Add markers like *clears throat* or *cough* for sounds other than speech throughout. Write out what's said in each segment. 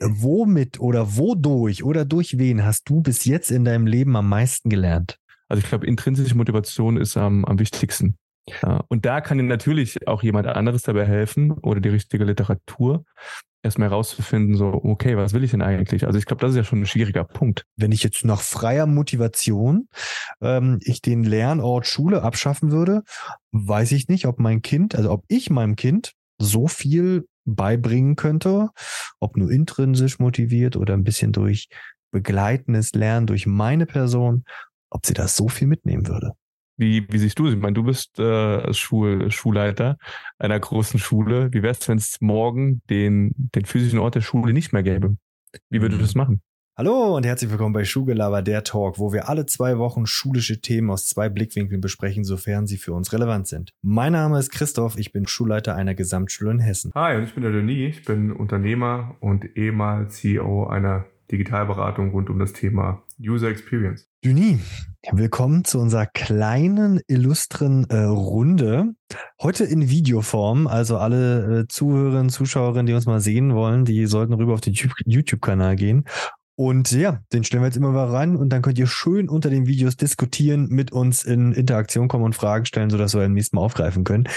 womit oder wodurch oder durch wen hast du bis jetzt in deinem Leben am meisten gelernt? Also ich glaube, intrinsische Motivation ist am, am wichtigsten. Ja, und da kann dir natürlich auch jemand anderes dabei helfen oder die richtige Literatur, erstmal herauszufinden, so, okay, was will ich denn eigentlich? Also ich glaube, das ist ja schon ein schwieriger Punkt. Wenn ich jetzt nach freier Motivation ähm, ich den Lernort Schule abschaffen würde, weiß ich nicht, ob mein Kind, also ob ich meinem Kind so viel beibringen könnte, ob nur intrinsisch motiviert oder ein bisschen durch begleitendes Lernen durch meine Person, ob sie das so viel mitnehmen würde. Wie, wie siehst du es? Ich meine, du bist äh, Schul, Schulleiter einer großen Schule. Wie wäre es, wenn es morgen den, den physischen Ort der Schule nicht mehr gäbe? Wie würdest du das machen? Hallo und herzlich willkommen bei Schulgelaber, der Talk, wo wir alle zwei Wochen schulische Themen aus zwei Blickwinkeln besprechen, sofern sie für uns relevant sind. Mein Name ist Christoph, ich bin Schulleiter einer Gesamtschule in Hessen. Hi, und ich bin der Denis, ich bin Unternehmer und ehemals CEO einer Digitalberatung rund um das Thema User Experience. Denis, willkommen zu unserer kleinen, illustren äh, Runde. Heute in Videoform, also alle äh, Zuhörerinnen, Zuschauerinnen, die uns mal sehen wollen, die sollten rüber auf den YouTube-Kanal gehen und ja, den stellen wir jetzt immer mal rein und dann könnt ihr schön unter den Videos diskutieren, mit uns in Interaktion kommen und Fragen stellen, sodass wir beim nächsten Mal aufgreifen können.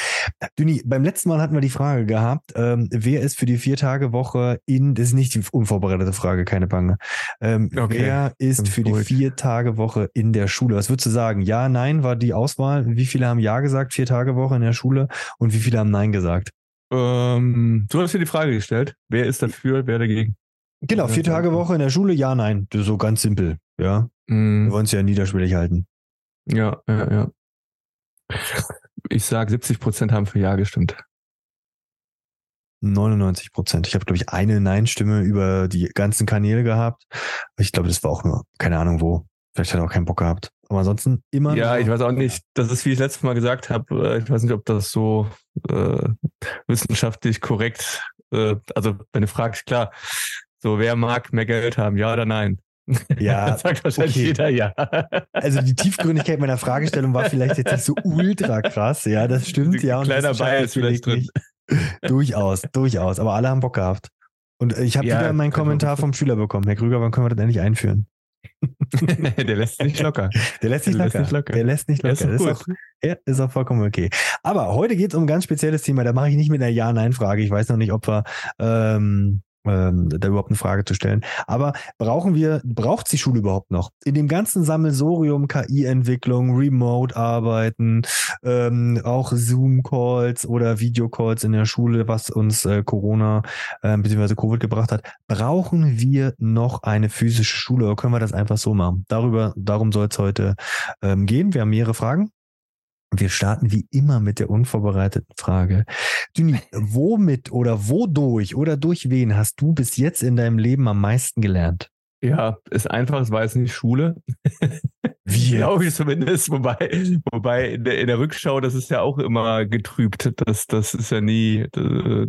Düni, beim letzten Mal hatten wir die Frage gehabt, ähm, wer ist für die Vier-Tage-Woche in, das ist nicht die unvorbereitete Frage, keine Bange. Ähm, okay. Wer ist für die Vier-Tage-Woche in der Schule? Was würdest du sagen? Ja, nein war die Auswahl. Wie viele haben Ja gesagt, Vier-Tage-Woche in der Schule und wie viele haben Nein gesagt? Ähm, du hast dir die Frage gestellt. Wer ist dafür, wer dagegen? Genau, vier Tage Woche in der Schule, ja, nein. So ganz simpel, ja. Mm. Wir wollen es ja niederschwellig halten. Ja, ja, ja. Ich sag, 70 Prozent haben für Ja gestimmt. 99 Prozent. Ich habe, glaube ich, eine Nein-Stimme über die ganzen Kanäle gehabt. Ich glaube, das war auch nur, keine Ahnung wo. Vielleicht hat er auch keinen Bock gehabt. Aber ansonsten immer. Ja, ich weiß auch nicht. Das ist, wie ich letztes Mal gesagt habe. Äh, ich weiß nicht, ob das so äh, wissenschaftlich korrekt. Äh, also, wenn du fragst, klar, so, wer mag mehr Geld haben, ja oder nein? Ja, *laughs* sagt wahrscheinlich okay. jeder ja. Also die Tiefgründigkeit meiner Fragestellung war vielleicht jetzt nicht so ultra krass, ja, das stimmt, ja. Und kleiner Bias vielleicht drin. durchaus, durchaus, aber alle haben Bock gehabt. Und ich habe ja, wieder meinen Kommentar vom Schüler bekommen. Herr Krüger, wann können wir das endlich einführen? *laughs* der lässt nicht locker. Der lässt nicht, der locker. Lässt nicht locker. Der lässt nicht locker. Ist, ist, auch, ja, ist auch vollkommen okay. Aber heute geht es um ein ganz spezielles Thema. Da mache ich nicht mit einer Ja-Nein-Frage. Ich weiß noch nicht, ob wir ähm, ähm, da überhaupt eine Frage zu stellen. Aber brauchen wir, braucht die Schule überhaupt noch? In dem ganzen Sammelsorium KI-Entwicklung, Remote-Arbeiten, ähm, auch Zoom-Calls oder Video-Calls in der Schule, was uns äh, Corona äh, bzw. Covid gebracht hat, brauchen wir noch eine physische Schule oder können wir das einfach so machen? Darüber, darum soll es heute ähm, gehen. Wir haben mehrere Fragen. Wir starten wie immer mit der unvorbereiteten Frage. Düni, *laughs* womit oder wodurch oder durch wen hast du bis jetzt in deinem Leben am meisten gelernt? Ja, ist einfach, es war jetzt nicht Schule. *laughs* Wie? Glaube ich zumindest. Wobei, wobei in der, in der, Rückschau, das ist ja auch immer getrübt. Das, das ist ja nie, da,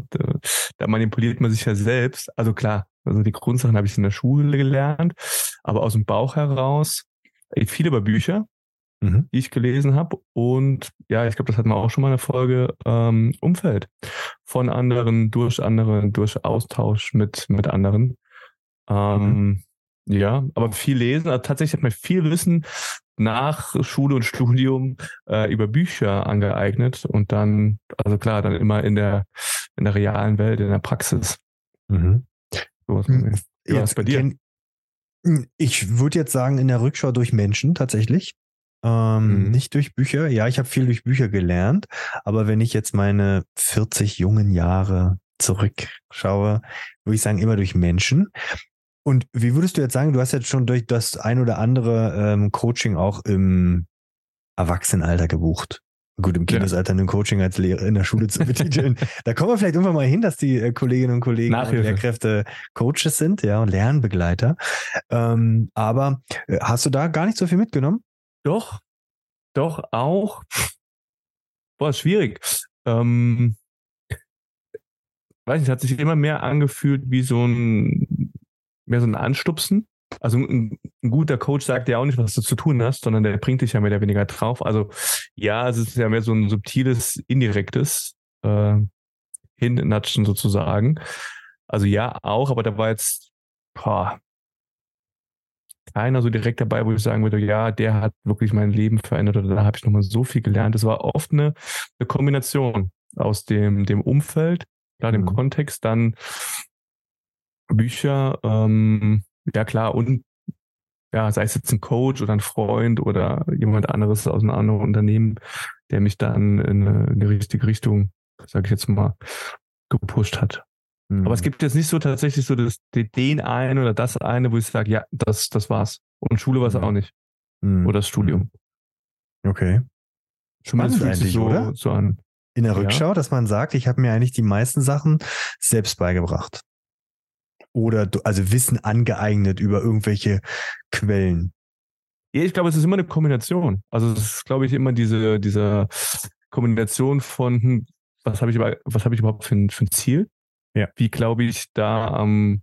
da manipuliert man sich ja selbst. Also klar, also die Grundsachen habe ich in der Schule gelernt, aber aus dem Bauch heraus, viel über Bücher, mhm. die ich gelesen habe. Und ja, ich glaube, das hatten wir auch schon mal eine Folge, ähm, Umfeld von anderen, durch andere, durch Austausch mit, mit anderen. Ähm, mhm. Ja, aber viel lesen. Also tatsächlich hat man viel Wissen nach Schule und Studium äh, über Bücher angeeignet und dann, also klar, dann immer in der in der realen Welt, in der Praxis. Mhm. So was, mhm. was bei dir? Ich würde jetzt sagen, in der Rückschau durch Menschen tatsächlich. Ähm, mhm. Nicht durch Bücher. Ja, ich habe viel durch Bücher gelernt, aber wenn ich jetzt meine 40 jungen Jahre zurückschaue, würde ich sagen, immer durch Menschen. Und wie würdest du jetzt sagen, du hast jetzt schon durch das ein oder andere ähm, Coaching auch im Erwachsenenalter gebucht. Gut, im Kindesalter ja. ein Coaching als Lehrer in der Schule zu betiteln. *laughs* da kommen wir vielleicht irgendwann mal hin, dass die äh, Kolleginnen und Kollegen und Lehrkräfte Coaches sind, ja, und Lernbegleiter. Ähm, aber äh, hast du da gar nicht so viel mitgenommen? Doch, doch auch. Boah, schwierig. Ähm, weiß nicht, hat sich immer mehr angefühlt wie so ein, mehr so ein Anstupsen. Also ein, ein, guter Coach sagt ja auch nicht, was du zu tun hast, sondern der bringt dich ja mehr oder weniger drauf. Also ja, es ist ja mehr so ein subtiles, indirektes äh, Hinnatschen sozusagen. Also ja, auch, aber da war jetzt boah, keiner so direkt dabei, wo ich sagen würde, ja, der hat wirklich mein Leben verändert oder da habe ich nochmal so viel gelernt. Es war oft eine, eine Kombination aus dem, dem Umfeld, klar, dem mhm. Kontext, dann Bücher, ähm, ja klar, und ja, sei es jetzt ein Coach oder ein Freund oder jemand anderes aus einem anderen Unternehmen, der mich dann in eine, in die richtige Richtung, sage ich jetzt mal, gepusht hat. Mhm. Aber es mhm. gibt jetzt nicht so tatsächlich so das, den einen oder das eine, wo ich sage, ja, das, das war's. Und Schule war es mhm. auch nicht. Mhm. Oder das Studium. Okay. Spannend eigentlich, so, oder? So an. In der Rückschau, ja. dass man sagt, ich habe mir eigentlich die meisten Sachen selbst beigebracht. Oder also Wissen angeeignet über irgendwelche Quellen. Ja, ich glaube, es ist immer eine Kombination. Also es ist, glaube ich, immer diese, diese Kombination von, hm, was habe ich, was habe ich überhaupt für ein, für ein Ziel? Ja. Wie glaube ich, da am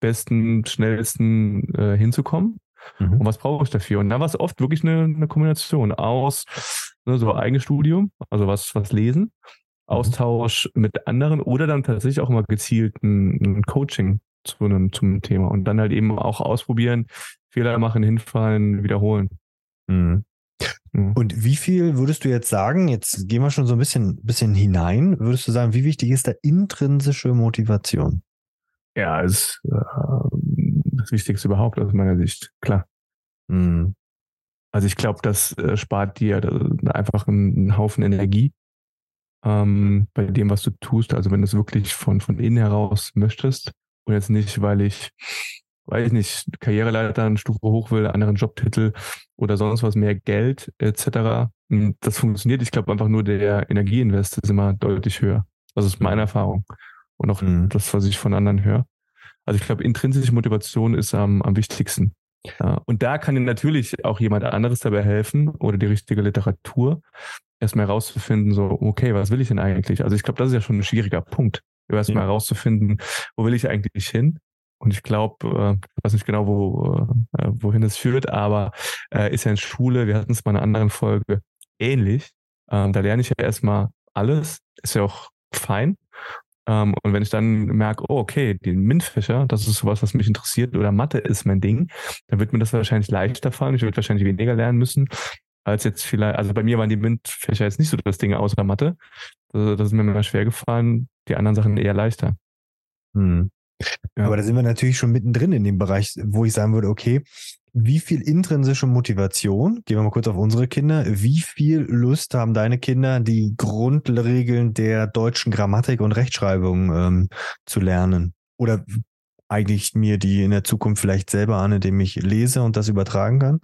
besten, schnellsten äh, hinzukommen? Mhm. Und was brauche ich dafür? Und da war es oft wirklich eine, eine Kombination aus ne, so eigenes Studium, also was, was lesen, mhm. Austausch mit anderen oder dann tatsächlich auch immer gezielt ein, ein Coaching zu einem, zum Thema und dann halt eben auch ausprobieren, Fehler machen, hinfallen, wiederholen. Mhm. Mhm. Und wie viel würdest du jetzt sagen, jetzt gehen wir schon so ein bisschen, bisschen hinein, würdest du sagen, wie wichtig ist da intrinsische Motivation? Ja, ist äh, das Wichtigste überhaupt aus meiner Sicht, klar. Mhm. Also ich glaube, das äh, spart dir einfach einen, Haufen Energie ähm, bei dem, was du tust. Also wenn du es wirklich von, von innen heraus möchtest und jetzt nicht, weil ich weiß ich nicht, Karriereleiter eine Stufe hoch will, anderen Jobtitel oder sonst was, mehr Geld etc. Hm, das funktioniert. Ich glaube einfach nur der Energieinvest ist immer deutlich höher. Das ist meine Erfahrung. Und auch mhm. das, was ich von anderen höre. Also ich glaube, intrinsische Motivation ist am, am wichtigsten. Ja, und da kann natürlich auch jemand anderes dabei helfen oder die richtige Literatur, erstmal herauszufinden, so, okay, was will ich denn eigentlich? Also ich glaube, das ist ja schon ein schwieriger Punkt, erstmal ja. herauszufinden, wo will ich eigentlich hin? Und ich glaube, äh, ich weiß nicht genau, wo, äh, wohin es führt, aber äh, ist ja in Schule, wir hatten es mal in einer anderen Folge ähnlich. Ähm, da lerne ich ja erstmal alles, ist ja auch fein. Ähm, und wenn ich dann merke, oh, okay, die MINT-Fächer, das ist sowas, was mich interessiert, oder Mathe ist mein Ding, dann wird mir das wahrscheinlich leichter fallen. Ich würde wahrscheinlich weniger lernen müssen, als jetzt vielleicht, also bei mir waren die MINT-Fächer jetzt nicht so das Ding außer Mathe. Also das ist mir immer schwer gefallen, die anderen Sachen eher leichter. Hm. Ja. Aber da sind wir natürlich schon mittendrin in dem Bereich, wo ich sagen würde, okay, wie viel intrinsische Motivation, gehen wir mal kurz auf unsere Kinder, wie viel Lust haben deine Kinder, die Grundregeln der deutschen Grammatik und Rechtschreibung ähm, zu lernen? Oder eigentlich mir die in der Zukunft vielleicht selber an, indem ich lese und das übertragen kann?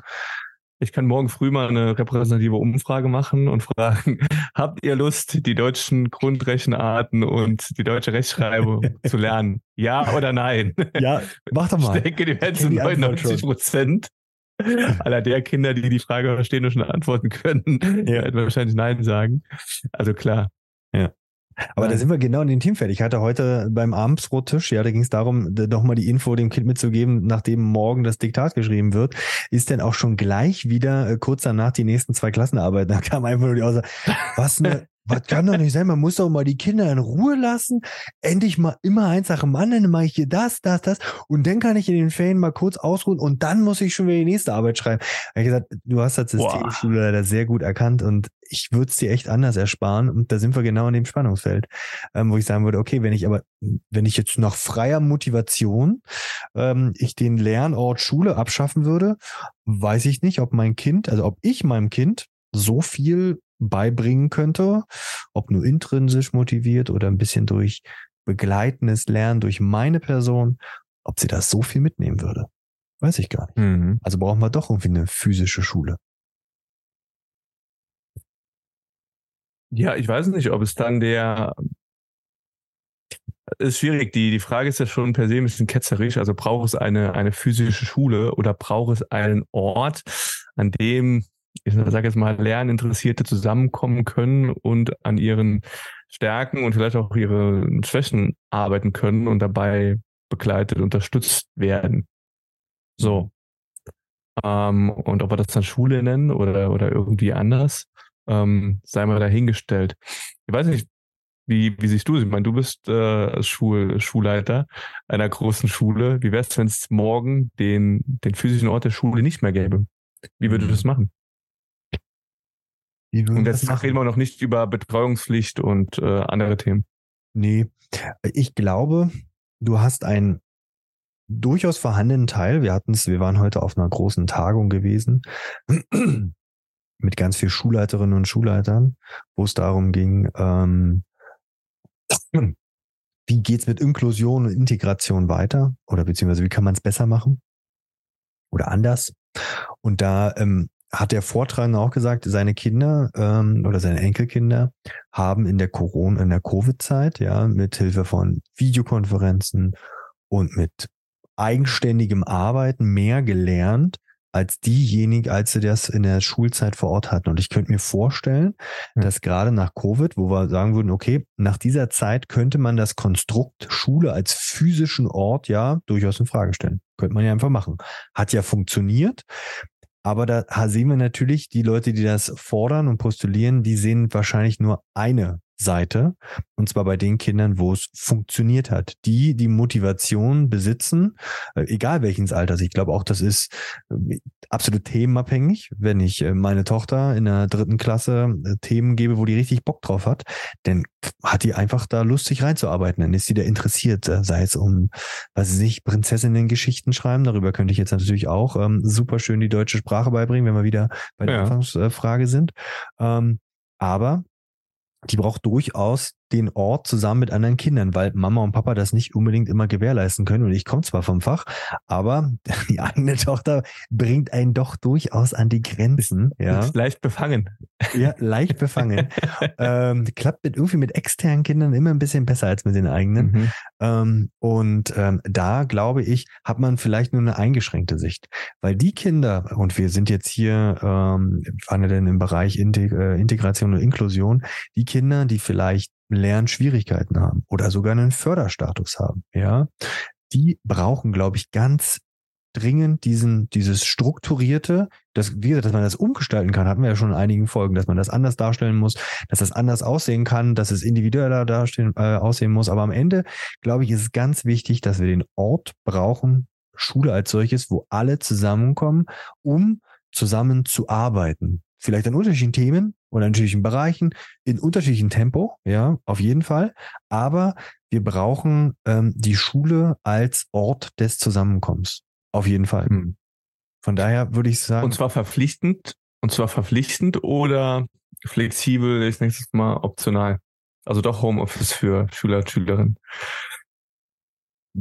Ich kann morgen früh mal eine repräsentative Umfrage machen und fragen, *laughs* habt ihr Lust, die deutschen Grundrechenarten und die deutsche Rechtschreibung *laughs* zu lernen? Ja oder nein? Ja, mach doch mal. Ich denke, die werden zu 99 Prozent aller der Kinder, die die Frage verstehen und schon antworten können, ja. werden wahrscheinlich Nein sagen. Also klar. Ja. Aber ja. da sind wir genau in den Team fertig. Ich hatte heute beim Abendsbrottisch, ja, da ging es darum, nochmal die Info dem Kind mitzugeben, nachdem morgen das Diktat geschrieben wird, ist denn auch schon gleich wieder äh, kurz danach die nächsten zwei Klassenarbeiten. *laughs* Da kam einfach nur die Aussage, was eine was kann doch nicht sein, man muss doch mal die Kinder in Ruhe lassen. Endlich mal immer eins nach dem anderen, dann mache ich hier das, das, das. Und dann kann ich in den Ferien mal kurz ausruhen und dann muss ich schon wieder die nächste Arbeit schreiben. Da ich gesagt, du hast das Systemschule leider sehr gut erkannt und ich würde es dir echt anders ersparen. Und da sind wir genau in dem Spannungsfeld, ähm, wo ich sagen würde, okay, wenn ich aber, wenn ich jetzt nach freier Motivation ähm, ich den Lernort Schule abschaffen würde, weiß ich nicht, ob mein Kind, also ob ich meinem Kind so viel beibringen könnte, ob nur intrinsisch motiviert oder ein bisschen durch begleitendes Lernen durch meine Person, ob sie das so viel mitnehmen würde. Weiß ich gar nicht. Mhm. Also brauchen wir doch irgendwie eine physische Schule. Ja, ich weiß nicht, ob es dann der ist schwierig. Die, die Frage ist ja schon per se ein bisschen ketzerisch. Also braucht es eine, eine physische Schule oder braucht es einen Ort, an dem ich sage jetzt mal, Lerninteressierte zusammenkommen können und an ihren Stärken und vielleicht auch ihre Schwächen arbeiten können und dabei begleitet, unterstützt werden. So. Ähm, und ob wir das dann Schule nennen oder, oder irgendwie anders, ähm, sei mal dahingestellt. Ich weiß nicht, Wie, wie siehst du es? Ich meine, du bist äh, Schul, Schulleiter einer großen Schule. Wie wäre es, wenn es morgen den, den physischen Ort der Schule nicht mehr gäbe? Wie würdest du das machen? Und jetzt reden wir noch nicht über Betreuungspflicht und äh, andere Themen. Nee, ich glaube, du hast einen durchaus vorhandenen Teil. Wir hatten es, wir waren heute auf einer großen Tagung gewesen *clears throat* mit ganz vielen Schulleiterinnen und Schulleitern, wo es darum ging, ähm, *clears throat* wie geht's mit Inklusion und Integration weiter oder beziehungsweise wie kann man es besser machen oder anders. Und da ähm, hat der Vortragende auch gesagt, seine Kinder ähm, oder seine Enkelkinder haben in der Corona, in der Covid-Zeit, ja, mit Hilfe von Videokonferenzen und mit eigenständigem Arbeiten mehr gelernt, als diejenigen, als sie das in der Schulzeit vor Ort hatten. Und ich könnte mir vorstellen, mhm. dass gerade nach Covid, wo wir sagen würden, okay, nach dieser Zeit könnte man das Konstrukt Schule als physischen Ort ja durchaus in Frage stellen. Könnte man ja einfach machen. Hat ja funktioniert. Aber da sehen wir natürlich, die Leute, die das fordern und postulieren, die sehen wahrscheinlich nur eine Seite. Und zwar bei den Kindern, wo es funktioniert hat. Die, die Motivation besitzen, äh, egal welches Alters. Ich glaube auch, das ist äh, absolut themenabhängig. Wenn ich äh, meine Tochter in der dritten Klasse Themen gebe, wo die richtig Bock drauf hat, dann hat die einfach da Lust, sich reinzuarbeiten. Dann ist sie da interessiert, sei es um, was weiß ich, Prinzessinnen-Geschichten schreiben. Darüber könnte ich jetzt natürlich auch ähm, super schön die deutsche Sprache beibringen, wenn wir wieder bei der ja. Anfangsfrage sind. Ähm, aber die braucht durchaus den Ort zusammen mit anderen Kindern, weil Mama und Papa das nicht unbedingt immer gewährleisten können. Und ich komme zwar vom Fach, aber *laughs* die eigene Tochter bringt einen doch durchaus an die Grenzen. Ja. Leicht befangen. Ja, leicht befangen. *laughs* ähm, klappt mit irgendwie mit externen Kindern immer ein bisschen besser als mit den eigenen. Mhm. Ähm, und ähm, da glaube ich, hat man vielleicht nur eine eingeschränkte Sicht, weil die Kinder und wir sind jetzt hier ähm, denn im Bereich Integ äh, Integration und Inklusion, die Kinder, die vielleicht Lernschwierigkeiten haben oder sogar einen Förderstatus haben, ja, die brauchen, glaube ich, ganz dringend diesen, dieses strukturierte, das, wie gesagt, dass man das umgestalten kann, hatten wir ja schon in einigen Folgen, dass man das anders darstellen muss, dass das anders aussehen kann, dass es individueller dastehen, äh, aussehen muss. Aber am Ende, glaube ich, ist es ganz wichtig, dass wir den Ort brauchen, Schule als solches, wo alle zusammenkommen, um zusammen zu arbeiten. Vielleicht an unterschiedlichen Themen, oder in unterschiedlichen Bereichen, in unterschiedlichem Tempo, ja, auf jeden Fall. Aber wir brauchen ähm, die Schule als Ort des Zusammenkommens. Auf jeden Fall. Hm. Von daher würde ich sagen. Und zwar verpflichtend, und zwar verpflichtend oder flexibel, ich nächstes Mal optional. Also doch Homeoffice für Schüler und Schülerinnen.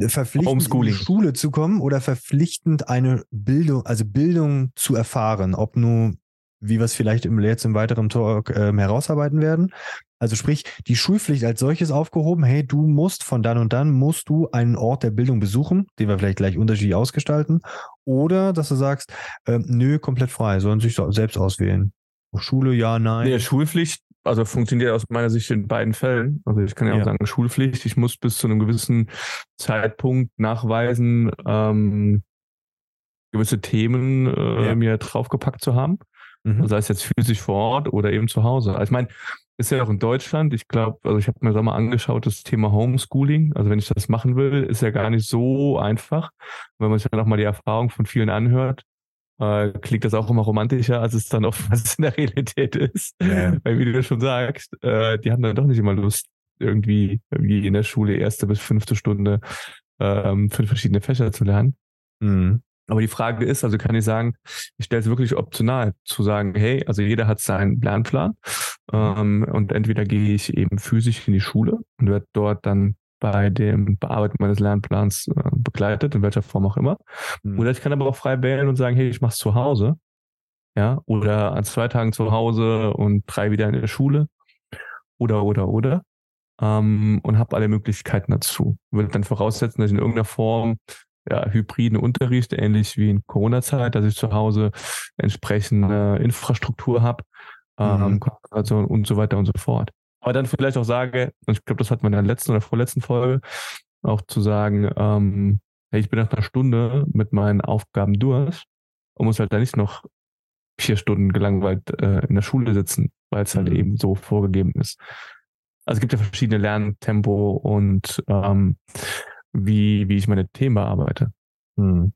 Verpflichtend in die Schule zu kommen oder verpflichtend eine Bildung, also Bildung zu erfahren, ob nun wie wir es vielleicht im, jetzt im weiteren Talk äh, herausarbeiten werden. Also sprich, die Schulpflicht als solches aufgehoben, hey, du musst von dann und dann, musst du einen Ort der Bildung besuchen, den wir vielleicht gleich unterschiedlich ausgestalten. Oder dass du sagst, äh, nö, komplett frei, sollen sich selbst auswählen. Schule, ja, nein. Nee, Schulpflicht, also funktioniert aus meiner Sicht in beiden Fällen. Also ich kann ja, ja. auch sagen, Schulpflicht, ich muss bis zu einem gewissen Zeitpunkt nachweisen, ähm, gewisse Themen äh, ja. mir draufgepackt zu haben. Mhm. Sei es jetzt physisch vor Ort oder eben zu Hause. Also ich meine, ist ja auch in Deutschland, ich glaube, also ich habe mir da mal angeschaut, das Thema Homeschooling. Also wenn ich das machen will, ist ja gar nicht so einfach. Wenn man sich dann auch mal die Erfahrung von vielen anhört, äh, klingt das auch immer romantischer, als es dann oftmals *laughs* in der Realität ist. Ja. Weil wie du schon sagst, äh, die haben dann doch nicht immer Lust, irgendwie wie in der Schule erste bis fünfte Stunde ähm, fünf verschiedene Fächer zu lernen. Mhm. Aber die Frage ist, also kann ich sagen, ich stelle es wirklich optional zu sagen, hey, also jeder hat seinen Lernplan ähm, und entweder gehe ich eben physisch in die Schule und werde dort dann bei dem Bearbeiten meines Lernplans äh, begleitet, in welcher Form auch immer. Mhm. Oder ich kann aber auch frei wählen und sagen, hey, ich mache es zu Hause. Ja, oder an zwei Tagen zu Hause und drei wieder in der Schule. Oder, oder, oder. Ähm, und habe alle Möglichkeiten dazu. Würde dann voraussetzen, dass ich in irgendeiner Form ja, hybriden Unterricht, ähnlich wie in Corona-Zeit, dass ich zu Hause entsprechende Infrastruktur habe, ähm, mhm. also und so weiter und so fort. Aber dann vielleicht auch sage, und ich glaube, das hat man in der letzten oder vorletzten Folge, auch zu sagen, ähm, hey, ich bin nach einer Stunde mit meinen Aufgaben durch und muss halt da nicht noch vier Stunden gelangweilt äh, in der Schule sitzen, weil es halt mhm. eben so vorgegeben ist. Also es gibt ja verschiedene Lerntempo und ähm, wie, wie ich meine Themen bearbeite. Hm.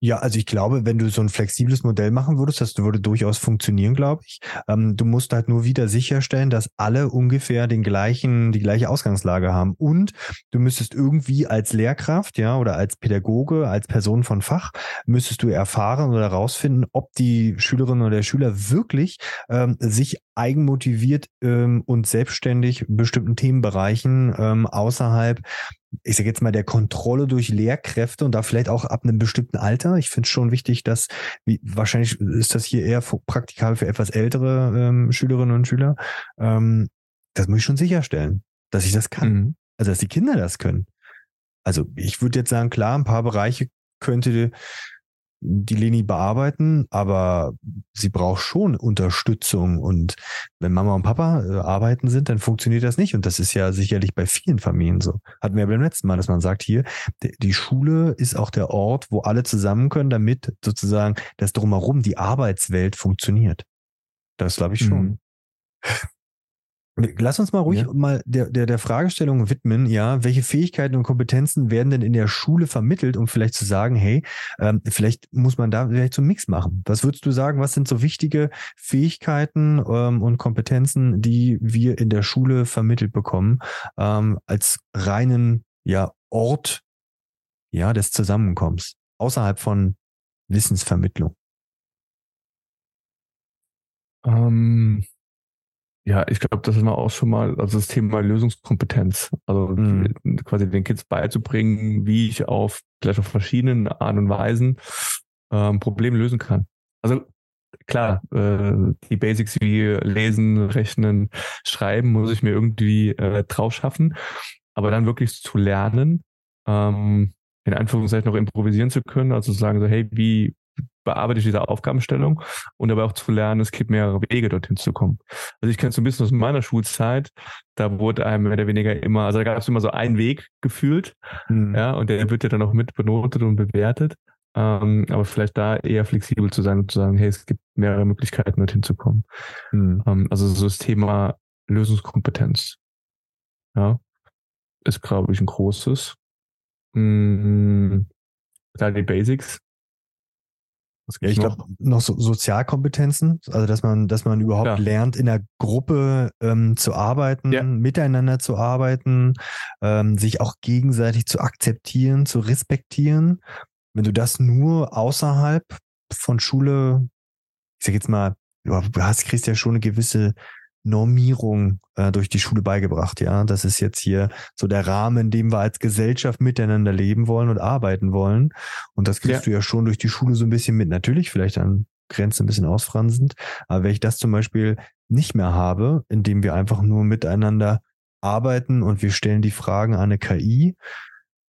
Ja, also ich glaube, wenn du so ein flexibles Modell machen würdest, das würde durchaus funktionieren, glaube ich. Ähm, du musst halt nur wieder sicherstellen, dass alle ungefähr den gleichen, die gleiche Ausgangslage haben. Und du müsstest irgendwie als Lehrkraft, ja, oder als Pädagoge, als Person von Fach, müsstest du erfahren oder herausfinden, ob die Schülerin oder der Schüler wirklich ähm, sich eigenmotiviert ähm, und selbstständig bestimmten Themenbereichen ähm, außerhalb ich sage jetzt mal, der Kontrolle durch Lehrkräfte und da vielleicht auch ab einem bestimmten Alter. Ich finde es schon wichtig, dass, wie, wahrscheinlich ist das hier eher praktikabel für etwas ältere ähm, Schülerinnen und Schüler. Ähm, das muss ich schon sicherstellen, dass ich das kann. Mhm. Also, dass die Kinder das können. Also, ich würde jetzt sagen, klar, ein paar Bereiche könnte die Leni bearbeiten, aber sie braucht schon Unterstützung. Und wenn Mama und Papa äh, arbeiten sind, dann funktioniert das nicht. Und das ist ja sicherlich bei vielen Familien so. Hatten wir ja beim letzten Mal, dass man sagt, hier, die Schule ist auch der Ort, wo alle zusammen können, damit sozusagen das drumherum, die Arbeitswelt funktioniert. Das glaube ich schon. Mhm. Lass uns mal ruhig ja. mal der, der, der Fragestellung widmen, ja, welche Fähigkeiten und Kompetenzen werden denn in der Schule vermittelt, um vielleicht zu sagen, hey, ähm, vielleicht muss man da vielleicht so einen Mix machen. Was würdest du sagen, was sind so wichtige Fähigkeiten ähm, und Kompetenzen, die wir in der Schule vermittelt bekommen, ähm, als reinen ja, Ort ja, des Zusammenkommens, außerhalb von Wissensvermittlung? Ähm ja, ich glaube, das ist mal auch schon mal, also das Thema Lösungskompetenz. Also mhm. quasi den Kids beizubringen, wie ich auf vielleicht auf verschiedenen Arten und Weisen ähm, Probleme lösen kann. Also klar, äh, die Basics wie Lesen, Rechnen, Schreiben muss ich mir irgendwie äh, drauf schaffen. Aber dann wirklich zu lernen, ähm, in Anführungszeichen noch improvisieren zu können, also zu sagen so, hey, wie bearbeite ich diese Aufgabenstellung und dabei auch zu lernen, es gibt mehrere Wege, dorthin zu kommen. Also ich kenne es so ein bisschen aus meiner Schulzeit, da wurde einem mehr oder weniger immer, also da gab es immer so einen Weg gefühlt, mhm. ja, und der wird ja dann auch mit benotet und bewertet. Ähm, aber vielleicht da eher flexibel zu sein und zu sagen, hey, es gibt mehrere Möglichkeiten, dorthin zu kommen. Mhm. Ähm, also so das Thema Lösungskompetenz, ja, ist, glaube ich, ein großes. Mhm. Da die Basics, ja, ich glaube noch so Sozialkompetenzen, also dass man, dass man überhaupt ja. lernt, in der Gruppe ähm, zu arbeiten, ja. miteinander zu arbeiten, ähm, sich auch gegenseitig zu akzeptieren, zu respektieren. Wenn du das nur außerhalb von Schule, ich sag jetzt mal, du hast, kriegst ja schon eine gewisse Normierung äh, durch die Schule beigebracht. Ja, das ist jetzt hier so der Rahmen, in dem wir als Gesellschaft miteinander leben wollen und arbeiten wollen. Und das kriegst ja. du ja schon durch die Schule so ein bisschen mit. Natürlich vielleicht an Grenzen ein bisschen ausfranzend. Aber wenn ich das zum Beispiel nicht mehr habe, indem wir einfach nur miteinander arbeiten und wir stellen die Fragen an eine KI,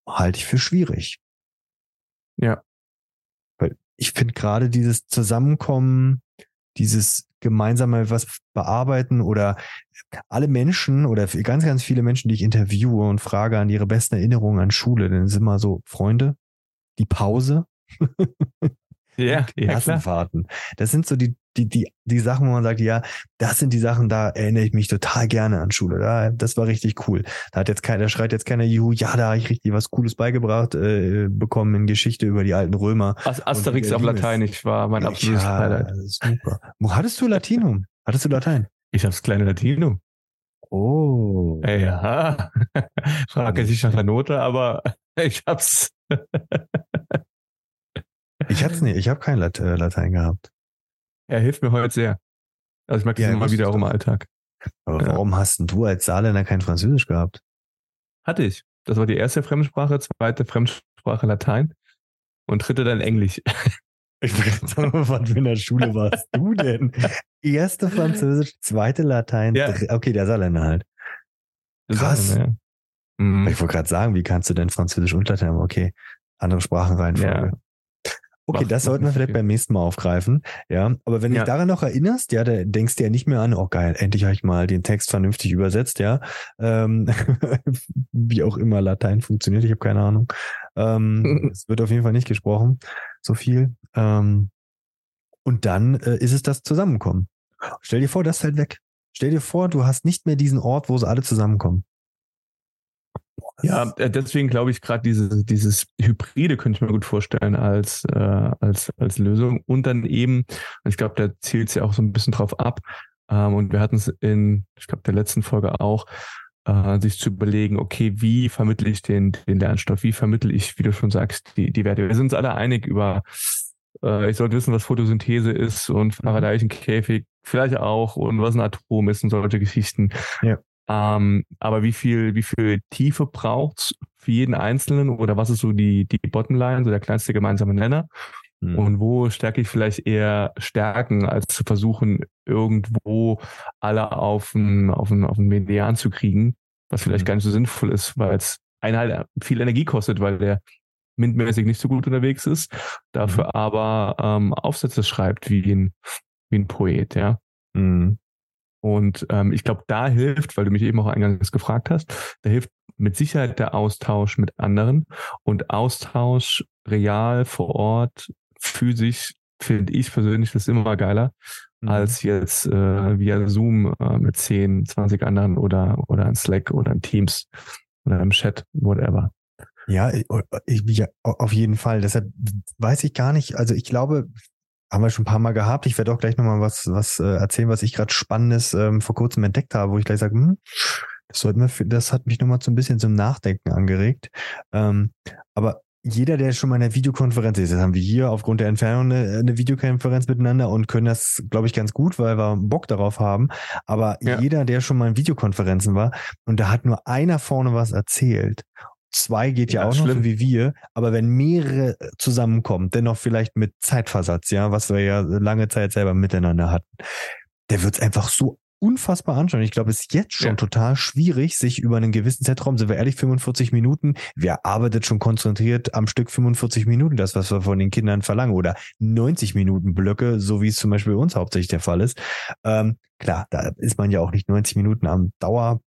halte ich für schwierig. Ja. Weil ich finde gerade dieses Zusammenkommen, dieses gemeinsam mal was bearbeiten oder alle Menschen oder ganz, ganz viele Menschen, die ich interviewe und frage an ihre besten Erinnerungen an Schule, dann sind immer so Freunde, die Pause. Ja, Klassenfahrten. *laughs* Ja, das sind so die, die, die, die Sachen, wo man sagt, ja, das sind die Sachen, da erinnere ich mich total gerne an Schule. Da, das war richtig cool. Da hat jetzt keiner, da schreit jetzt keiner, Juhu, ja, da habe ich richtig was Cooles beigebracht äh, bekommen in Geschichte über die alten Römer. Asterix auf Lateinisch war mein absolutes ja, Highlight. Super. Wo hattest du Latinum? Hattest du Latein? Ich habe das kleine Latinum. Oh. Ja. *laughs* Frage sich nach der Note, aber *laughs* ich hab's. ich hab's nicht. Ich habe kein äh, Latein gehabt. Er hilft mir heute sehr. Also ich mag das ja, immer wieder auch im Alltag. Aber ja. warum hast denn du als Saarländer kein Französisch gehabt? Hatte ich. Das war die erste Fremdsprache, zweite Fremdsprache Latein und dritte dann Englisch. *laughs* Ich weiß was für einer Schule warst du denn? *laughs* Erste Französisch, zweite Latein, ja. okay, der Saarländer halt. Krass. Ja. Mhm. Ich wollte gerade sagen, wie kannst du denn Französisch und Latein? Okay, andere Sprachenreihenfolge. Ja. Okay, das sollten wir vielleicht beim nächsten Mal aufgreifen. Ja, aber wenn du ja. dich daran noch erinnerst, ja, da denkst du ja nicht mehr an, oh geil, endlich habe ich mal den Text vernünftig übersetzt, ja. Ähm, *laughs* wie auch immer Latein funktioniert, ich habe keine Ahnung. Ähm, *laughs* es wird auf jeden Fall nicht gesprochen, so viel. Ähm, und dann äh, ist es das Zusammenkommen. Stell dir vor, das fällt weg. Stell dir vor, du hast nicht mehr diesen Ort, wo sie alle zusammenkommen. Ja, äh, deswegen glaube ich gerade dieses, dieses Hybride könnte ich mir gut vorstellen als, äh, als, als Lösung. Und dann eben, ich glaube, da zielt es ja auch so ein bisschen drauf ab. Ähm, und wir hatten es in, ich glaube, der letzten Folge auch, äh, sich zu überlegen, okay, wie vermittle ich den, den Lernstoff? Wie vermittle ich, wie du schon sagst, die, die Werte? Wir sind uns alle einig über, äh, ich sollte wissen, was Photosynthese ist und Faradaychen-Käfig vielleicht auch und was ein Atom ist und solche Geschichten. Ja. Ähm, aber wie viel, wie viel Tiefe braucht's für jeden Einzelnen oder was ist so die, die Bottomline, so der kleinste gemeinsame Nenner? Mhm. Und wo stärke ich vielleicht eher Stärken, als zu versuchen, irgendwo alle auf ein, auf ein, auf Median zu kriegen, was vielleicht mhm. gar nicht so sinnvoll ist, weil es einen halt viel Energie kostet, weil der mintmäßig nicht so gut unterwegs ist, dafür mhm. aber ähm, Aufsätze schreibt wie ein, wie ein Poet, ja. Mhm. Und ähm, ich glaube, da hilft, weil du mich eben auch eingangs gefragt hast, da hilft mit Sicherheit der Austausch mit anderen und Austausch real vor Ort, physisch, finde ich persönlich das immer geiler, mhm. als jetzt äh, via Zoom äh, mit 10, 20 anderen oder, oder in Slack oder in Teams oder im Chat, whatever. Ja, ich, ja, auf jeden Fall. Deshalb weiß ich gar nicht, also ich glaube, haben wir schon ein paar Mal gehabt. Ich werde auch gleich nochmal was, was äh, erzählen, was ich gerade Spannendes ähm, vor kurzem entdeckt habe, wo ich gleich sage, hm, das, sollten wir, das hat mich nochmal so ein bisschen zum Nachdenken angeregt. Ähm, aber jeder, der schon mal in einer Videokonferenz ist, das haben wir hier aufgrund der Entfernung eine, eine Videokonferenz miteinander und können das, glaube ich, ganz gut, weil wir Bock darauf haben. Aber ja. jeder, der schon mal in Videokonferenzen war und da hat nur einer vorne was erzählt Zwei geht ja, ja auch schlimm. noch, so wie wir. Aber wenn mehrere zusammenkommen, dennoch vielleicht mit Zeitversatz, ja, was wir ja lange Zeit selber miteinander hatten, der wird es einfach so unfassbar anschauen. Ich glaube, es ist jetzt schon ja. total schwierig, sich über einen gewissen Zeitraum, sind wir ehrlich, 45 Minuten, wer arbeitet schon konzentriert am Stück 45 Minuten, das, was wir von den Kindern verlangen, oder 90 Minuten Blöcke, so wie es zum Beispiel bei uns hauptsächlich der Fall ist. Ähm, klar, da ist man ja auch nicht 90 Minuten am Dauer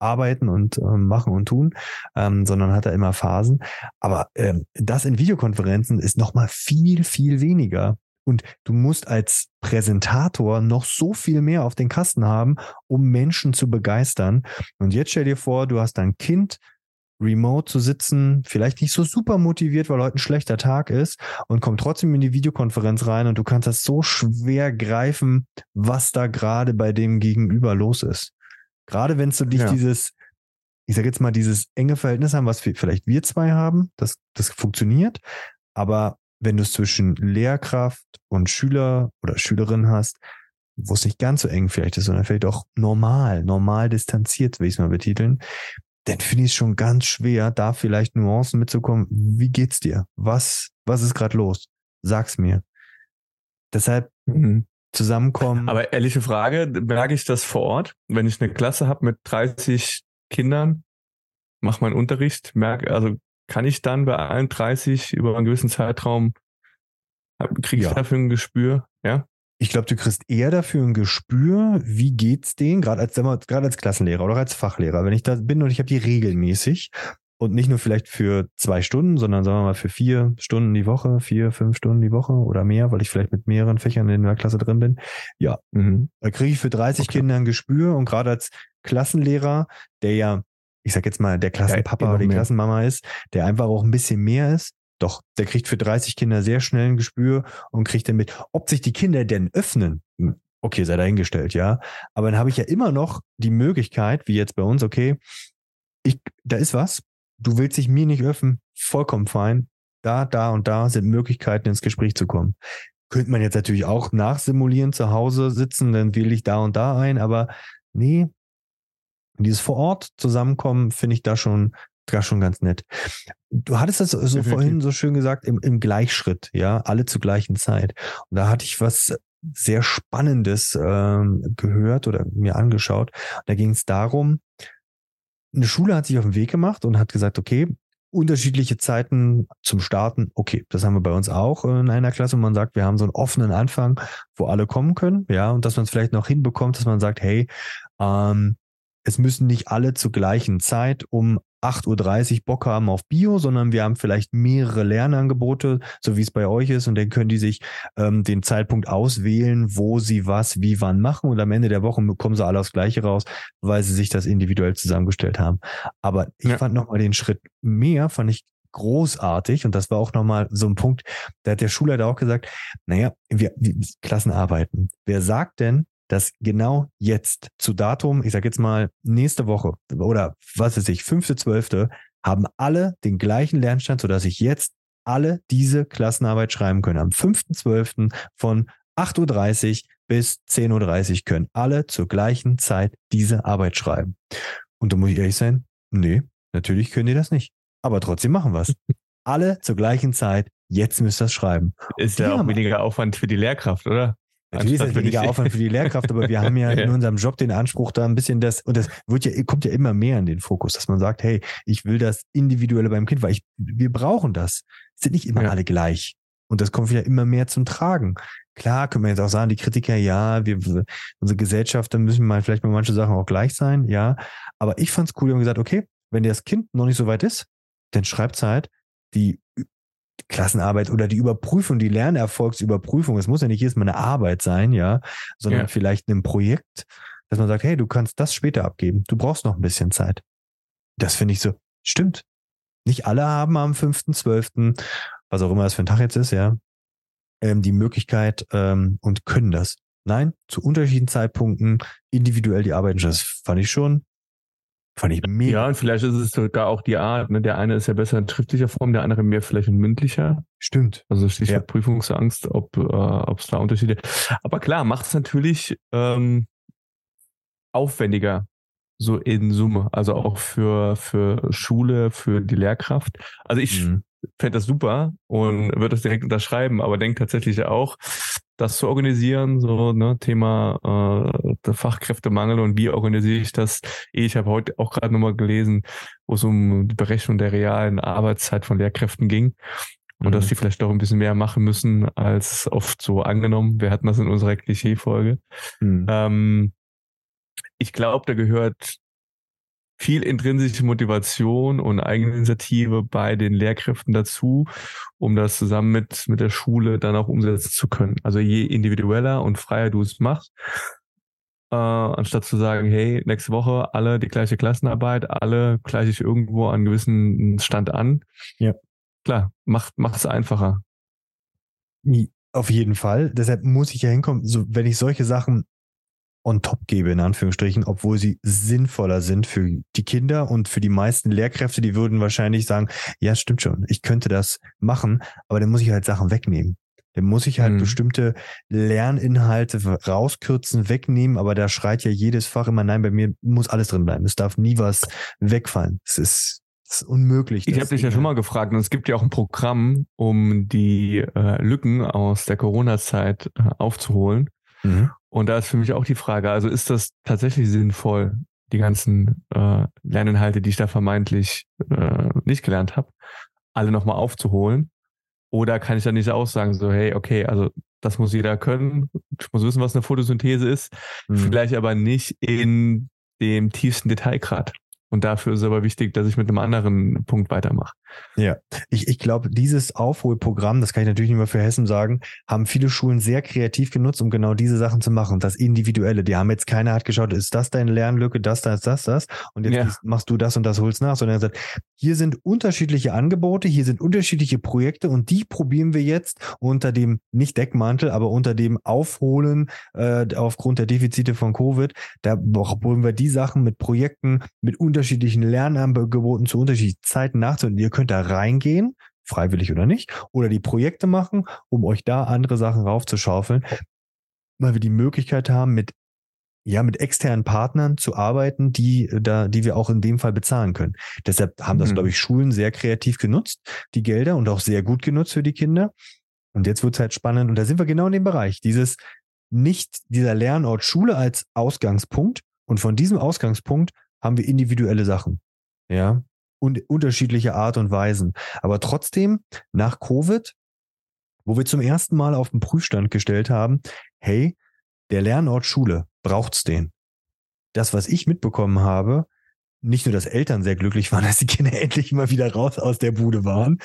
arbeiten und äh, machen und tun, ähm, sondern hat er immer Phasen. Aber ähm, das in Videokonferenzen ist noch mal viel, viel weniger. Und du musst als Präsentator noch so viel mehr auf den Kasten haben, um Menschen zu begeistern. Und jetzt stell dir vor, du hast ein Kind, remote zu sitzen, vielleicht nicht so super motiviert, weil heute ein schlechter Tag ist und kommt trotzdem in die Videokonferenz rein und du kannst das so schwer greifen, was da gerade bei dem Gegenüber los ist. Gerade wenn du dich ja. dieses, ich sage jetzt mal, dieses enge Verhältnis haben, was vielleicht wir zwei haben, das, das funktioniert. Aber wenn du es zwischen Lehrkraft und Schüler oder Schülerin hast, wo es nicht ganz so eng vielleicht ist, sondern vielleicht auch normal, normal distanziert, will ich es mal betiteln, dann finde ich es schon ganz schwer, da vielleicht Nuancen mitzukommen. Wie geht's dir? Was, was ist gerade los? Sag's mir. Deshalb mhm zusammenkommen. Aber ehrliche Frage, merke ich das vor Ort, wenn ich eine Klasse habe mit 30 Kindern, mache meinen Unterricht, merke, also kann ich dann bei allen 30 über einen gewissen Zeitraum, kriege ich ja. dafür ein Gespür, ja? Ich glaube, du kriegst eher dafür ein Gespür, wie geht's denen, gerade als, gerade als Klassenlehrer oder als Fachlehrer. Wenn ich da bin und ich habe die regelmäßig und nicht nur vielleicht für zwei Stunden, sondern sagen wir mal für vier Stunden die Woche, vier, fünf Stunden die Woche oder mehr, weil ich vielleicht mit mehreren Fächern in der Klasse drin bin. Ja, mhm. da kriege ich für 30 okay. Kinder ein Gespür und gerade als Klassenlehrer, der ja, ich sag jetzt mal, der Klassenpapa ja, oder die mehr. Klassenmama ist, der einfach auch ein bisschen mehr ist, doch, der kriegt für 30 Kinder sehr schnell ein Gespür und kriegt dann mit, ob sich die Kinder denn öffnen. Hm, okay, sei dahingestellt, ja. Aber dann habe ich ja immer noch die Möglichkeit, wie jetzt bei uns, okay, ich, da ist was, du willst dich mir nicht öffnen, vollkommen fein. Da, da und da sind Möglichkeiten, ins Gespräch zu kommen. Könnte man jetzt natürlich auch nachsimulieren, zu Hause sitzen, dann wähle ich da und da ein, aber nee, dieses vor Ort zusammenkommen finde ich da schon, da schon ganz nett. Du hattest das so Definitiv. vorhin so schön gesagt, im, im Gleichschritt, ja, alle zur gleichen Zeit. Und da hatte ich was sehr Spannendes ähm, gehört oder mir angeschaut. Da ging es darum, eine Schule hat sich auf den Weg gemacht und hat gesagt, okay, unterschiedliche Zeiten zum Starten. Okay, das haben wir bei uns auch in einer Klasse. Und man sagt, wir haben so einen offenen Anfang, wo alle kommen können. Ja, und dass man es vielleicht noch hinbekommt, dass man sagt, hey, ähm, es müssen nicht alle zur gleichen Zeit um 8.30 Uhr Bock haben auf Bio, sondern wir haben vielleicht mehrere Lernangebote, so wie es bei euch ist, und dann können die sich ähm, den Zeitpunkt auswählen, wo sie was, wie, wann machen und am Ende der Woche kommen sie alle aufs Gleiche raus, weil sie sich das individuell zusammengestellt haben. Aber ich ja. fand nochmal den Schritt mehr, fand ich großartig und das war auch nochmal so ein Punkt, da hat der Schulleiter auch gesagt, naja, wir, wir Klassen arbeiten. Wer sagt denn, dass genau jetzt zu Datum, ich sage jetzt mal nächste Woche oder was weiß ich, fünfte, zwölfte, haben alle den gleichen Lernstand, sodass ich jetzt alle diese Klassenarbeit schreiben können. Am 5.12. von 8.30 Uhr bis 10.30 Uhr können alle zur gleichen Zeit diese Arbeit schreiben. Und da muss ich ehrlich sein, nee, natürlich können die das nicht. Aber trotzdem machen wir es. *laughs* alle zur gleichen Zeit, jetzt müsst ihr das schreiben. Ist ja auch weniger Aufwand für die Lehrkraft, oder? Natürlich ist das weniger Aufwand für die Lehrkraft, aber wir haben *laughs* ja, ja, in unserem Job den Anspruch, da ein bisschen das, und das wird ja, kommt ja immer mehr in den Fokus, dass man sagt, hey, ich will das Individuelle beim Kind, weil ich, wir brauchen das. Sind nicht immer ja. alle gleich. Und das kommt wieder immer mehr zum Tragen. Klar, können wir jetzt auch sagen, die Kritiker, ja, wir, unsere Gesellschaft, da müssen mal vielleicht mal manche Sachen auch gleich sein, ja. Aber ich fand's cool, wir haben gesagt, okay, wenn das Kind noch nicht so weit ist, dann schreibt's halt die Klassenarbeit oder die Überprüfung, die Lernerfolgsüberprüfung, es muss ja nicht jedes Mal eine Arbeit sein, ja, sondern ja. vielleicht ein Projekt, dass man sagt, hey, du kannst das später abgeben. Du brauchst noch ein bisschen Zeit. Das finde ich so, stimmt. Nicht alle haben am 5.12., was auch immer das für ein Tag jetzt ist, ja, ähm, die Möglichkeit ähm, und können das. Nein, zu unterschiedlichen Zeitpunkten individuell die arbeiten. Das fand ich schon Fand ich mega. Ja, und vielleicht ist es sogar auch die Art. Ne? Der eine ist ja besser in schriftlicher Form, der andere mehr vielleicht in mündlicher. Stimmt. Also Stichwort ja. Prüfungsangst, ob äh, es da Unterschiede. Aber klar, macht es natürlich ähm, aufwendiger, so in Summe. Also auch für, für Schule, für die Lehrkraft. Also ich mhm. fände das super und würde das direkt unterschreiben, aber denke tatsächlich auch, das zu organisieren, so ne, Thema äh, der Fachkräftemangel und wie organisiere ich das? Ich habe heute auch gerade nochmal gelesen, wo es um die Berechnung der realen Arbeitszeit von Lehrkräften ging und mhm. dass die vielleicht doch ein bisschen mehr machen müssen als oft so angenommen. Wir hatten das in unserer Klischee-Folge. Mhm. Ähm, ich glaube, da gehört viel intrinsische Motivation und Eigeninitiative bei den Lehrkräften dazu, um das zusammen mit, mit der Schule dann auch umsetzen zu können. Also je individueller und freier du es machst, äh, anstatt zu sagen, hey, nächste Woche alle die gleiche Klassenarbeit, alle gleiche ich irgendwo an gewissen Stand an. Ja. Klar, macht, macht es einfacher. Auf jeden Fall. Deshalb muss ich ja hinkommen, so, wenn ich solche Sachen on top gebe, in Anführungsstrichen, obwohl sie sinnvoller sind für die Kinder und für die meisten Lehrkräfte, die würden wahrscheinlich sagen, ja, stimmt schon, ich könnte das machen, aber dann muss ich halt Sachen wegnehmen. Dann muss ich halt mhm. bestimmte Lerninhalte rauskürzen, wegnehmen, aber da schreit ja jedes Fach immer, nein, bei mir muss alles drin bleiben. Es darf nie was wegfallen. Es ist, es ist unmöglich. Ich habe dich ja schon mal gefragt, und es gibt ja auch ein Programm, um die äh, Lücken aus der Corona-Zeit äh, aufzuholen. Mhm. Und da ist für mich auch die Frage, also ist das tatsächlich sinnvoll, die ganzen äh, Lerninhalte, die ich da vermeintlich äh, nicht gelernt habe, alle nochmal aufzuholen? Oder kann ich dann nicht aussagen, so, hey, okay, also das muss jeder können, ich muss wissen, was eine Photosynthese ist, mhm. vielleicht aber nicht in dem tiefsten Detailgrad. Und dafür ist es aber wichtig, dass ich mit einem anderen Punkt weitermache. Ja, ich, ich glaube, dieses Aufholprogramm, das kann ich natürlich nicht mehr für Hessen sagen, haben viele Schulen sehr kreativ genutzt, um genau diese Sachen zu machen. Das Individuelle. Die haben jetzt keiner hat geschaut, ist das deine Lernlücke, das, das, das, das. Und jetzt ja. machst du das und das holst nach, sondern er sagt, hier sind unterschiedliche Angebote, hier sind unterschiedliche Projekte und die probieren wir jetzt unter dem, nicht Deckmantel, aber unter dem Aufholen äh, aufgrund der Defizite von Covid. Da probieren wir die Sachen mit Projekten, mit unterschiedlichen Lernangeboten zu unterschiedlichen Zeiten nachzuholen. Ihr könnt da reingehen, freiwillig oder nicht, oder die Projekte machen, um euch da andere Sachen raufzuschaufeln, weil wir die Möglichkeit haben, mit ja, mit externen Partnern zu arbeiten, die da, die wir auch in dem Fall bezahlen können. Deshalb haben das, mhm. glaube ich, Schulen sehr kreativ genutzt, die Gelder und auch sehr gut genutzt für die Kinder. Und jetzt wird es halt spannend. Und da sind wir genau in dem Bereich. Dieses nicht dieser Lernort Schule als Ausgangspunkt. Und von diesem Ausgangspunkt haben wir individuelle Sachen. Ja und unterschiedliche Art und Weisen. Aber trotzdem, nach Covid, wo wir zum ersten Mal auf den Prüfstand gestellt haben, hey, der Lernort Schule, braucht's den? das, was ich mitbekommen habe, nicht nur, dass Eltern sehr glücklich waren, *laughs* dass die Kinder endlich mal wieder raus aus der Bude waren,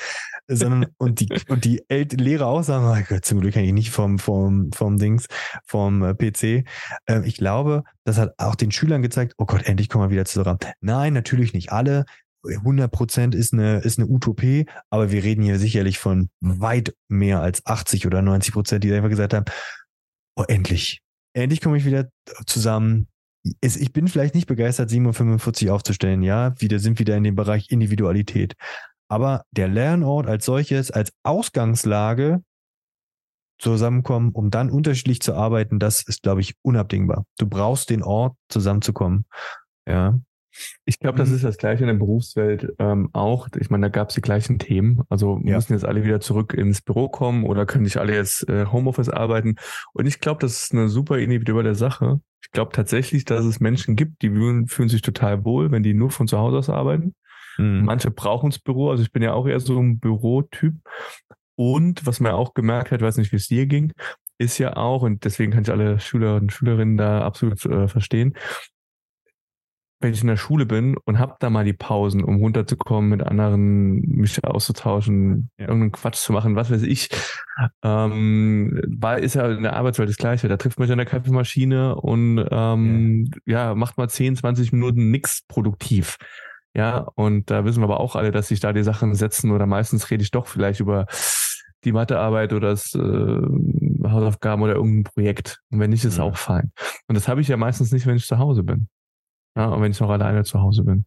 sondern und die und die El Lehrer auch sagen, oh Gott, zum Glück kann ich nicht vom vom vom Dings vom äh, PC. Ähm, ich glaube, das hat auch den Schülern gezeigt, oh Gott, endlich kommen wir wieder zusammen. Nein, natürlich nicht alle. 100 Prozent ist eine, ist eine Utopie, aber wir reden hier sicherlich von weit mehr als 80 oder 90 Prozent, die einfach gesagt haben, oh, endlich, endlich komme ich wieder zusammen, ich bin vielleicht nicht begeistert, 7.45 Uhr aufzustellen, ja, wieder sind wieder in dem Bereich Individualität. Aber der Lernort als solches, als Ausgangslage zusammenkommen, um dann unterschiedlich zu arbeiten, das ist, glaube ich, unabdingbar. Du brauchst den Ort, zusammenzukommen. Ja. Ich glaube, das mhm. ist das Gleiche in der Berufswelt ähm, auch. Ich meine, da gab es die gleichen Themen. Also ja. müssen jetzt alle wieder zurück ins Büro kommen oder können nicht alle jetzt äh, Homeoffice arbeiten. Und ich glaube, das ist eine super individuelle Sache. Ich glaube tatsächlich, dass es Menschen gibt, die fühlen, fühlen sich total wohl, wenn die nur von zu Hause aus arbeiten. Mhm. Manche brauchen das Büro. Also ich bin ja auch eher so ein Bürotyp. Und was man auch gemerkt hat, weiß nicht, wie es dir ging, ist ja auch, und deswegen kann ich alle Schüler und Schülerinnen da absolut äh, verstehen, wenn ich in der Schule bin und habe da mal die Pausen, um runterzukommen, mit anderen mich auszutauschen, ja. irgendeinen Quatsch zu machen, was weiß ich, ähm, weil ist ja in der Arbeitswelt das Gleiche. Da trifft man sich an der Kaffeemaschine und ähm, ja. ja, macht mal 10, 20 Minuten nichts produktiv. Ja, und da wissen wir aber auch alle, dass sich da die Sachen setzen oder meistens rede ich doch vielleicht über die Mathearbeit oder das äh, Hausaufgaben oder irgendein Projekt. Und wenn nicht, ist ja. auch fein. Und das habe ich ja meistens nicht, wenn ich zu Hause bin. Ja, und wenn ich noch alleine zu Hause bin.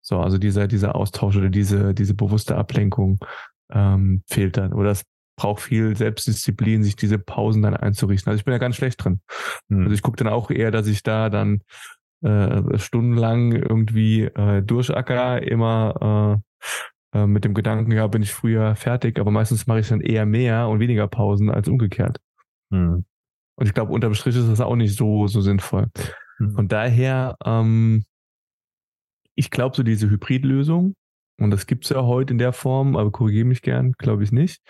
So, also dieser, dieser Austausch oder diese, diese bewusste Ablenkung ähm, fehlt dann. Oder es braucht viel Selbstdisziplin, sich diese Pausen dann einzurichten. Also ich bin ja ganz schlecht drin. Mhm. Also ich gucke dann auch eher, dass ich da dann äh, stundenlang irgendwie äh, durchacker, immer äh, äh, mit dem Gedanken, ja, bin ich früher fertig, aber meistens mache ich dann eher mehr und weniger Pausen als umgekehrt. Mhm. Und ich glaube, unterm Strich ist das auch nicht so, so sinnvoll. Mhm. Von daher, ähm, ich glaube, so diese Hybridlösung, und das gibt es ja heute in der Form, aber korrigiere mich gern, glaube ich nicht.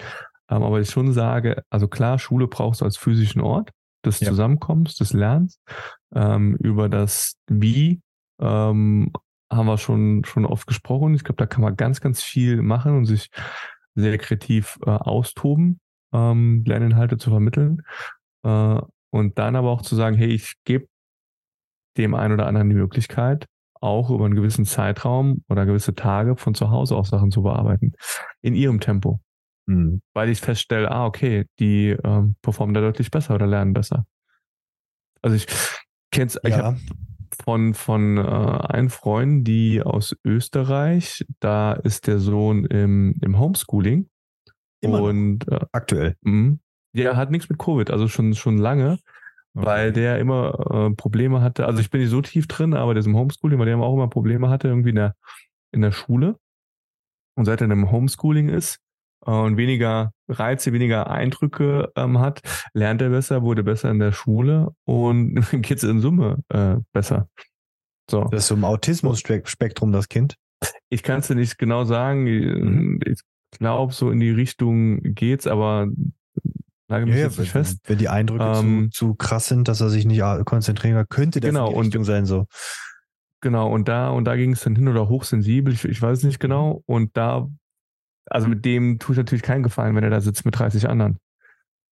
Ähm, aber ich schon sage, also klar, Schule brauchst du als physischen Ort des ja. Zusammenkommens, des Lernens. Ähm, über das Wie ähm, haben wir schon, schon oft gesprochen. Ich glaube, da kann man ganz, ganz viel machen und sich sehr kreativ äh, austoben, ähm, Lerninhalte zu vermitteln. Äh, und dann aber auch zu sagen, hey, ich gebe dem einen oder anderen die Möglichkeit, auch über einen gewissen Zeitraum oder gewisse Tage von zu Hause aus Sachen zu bearbeiten. In ihrem Tempo. Mhm. Weil ich feststelle, ah, okay, die ähm, performen da deutlich besser oder lernen besser. Also ich kenn's, ja. ich habe von, von äh, einem Freund, die aus Österreich, da ist der Sohn im, im Homeschooling. Immer und äh, aktuell. Mh, der hat nichts mit Covid, also schon, schon lange. Okay. Weil der immer äh, Probleme hatte, also ich bin nicht so tief drin, aber der ist im Homeschooling, weil der auch immer Probleme hatte, irgendwie in der, in der Schule. Und seit er im Homeschooling ist äh, und weniger Reize, weniger Eindrücke ähm, hat, lernt er besser, wurde besser in der Schule und *laughs* geht es in Summe äh, besser. So. Das ist so im Autismus-Spektrum, das Kind? Ich kann es dir nicht genau sagen. Mhm. Ich glaube, so in die Richtung geht's, aber Lage mich ja, jetzt nicht fest. Wenn die Eindrücke ähm, zu, zu krass sind, dass er sich nicht konzentrieren kann, könnte das genau, in die und, sein so. Genau, und da, und da ging es dann hin oder hochsensibel, ich, ich weiß nicht genau. Und da, also mit dem tue ich natürlich keinen Gefallen, wenn er da sitzt mit 30 anderen.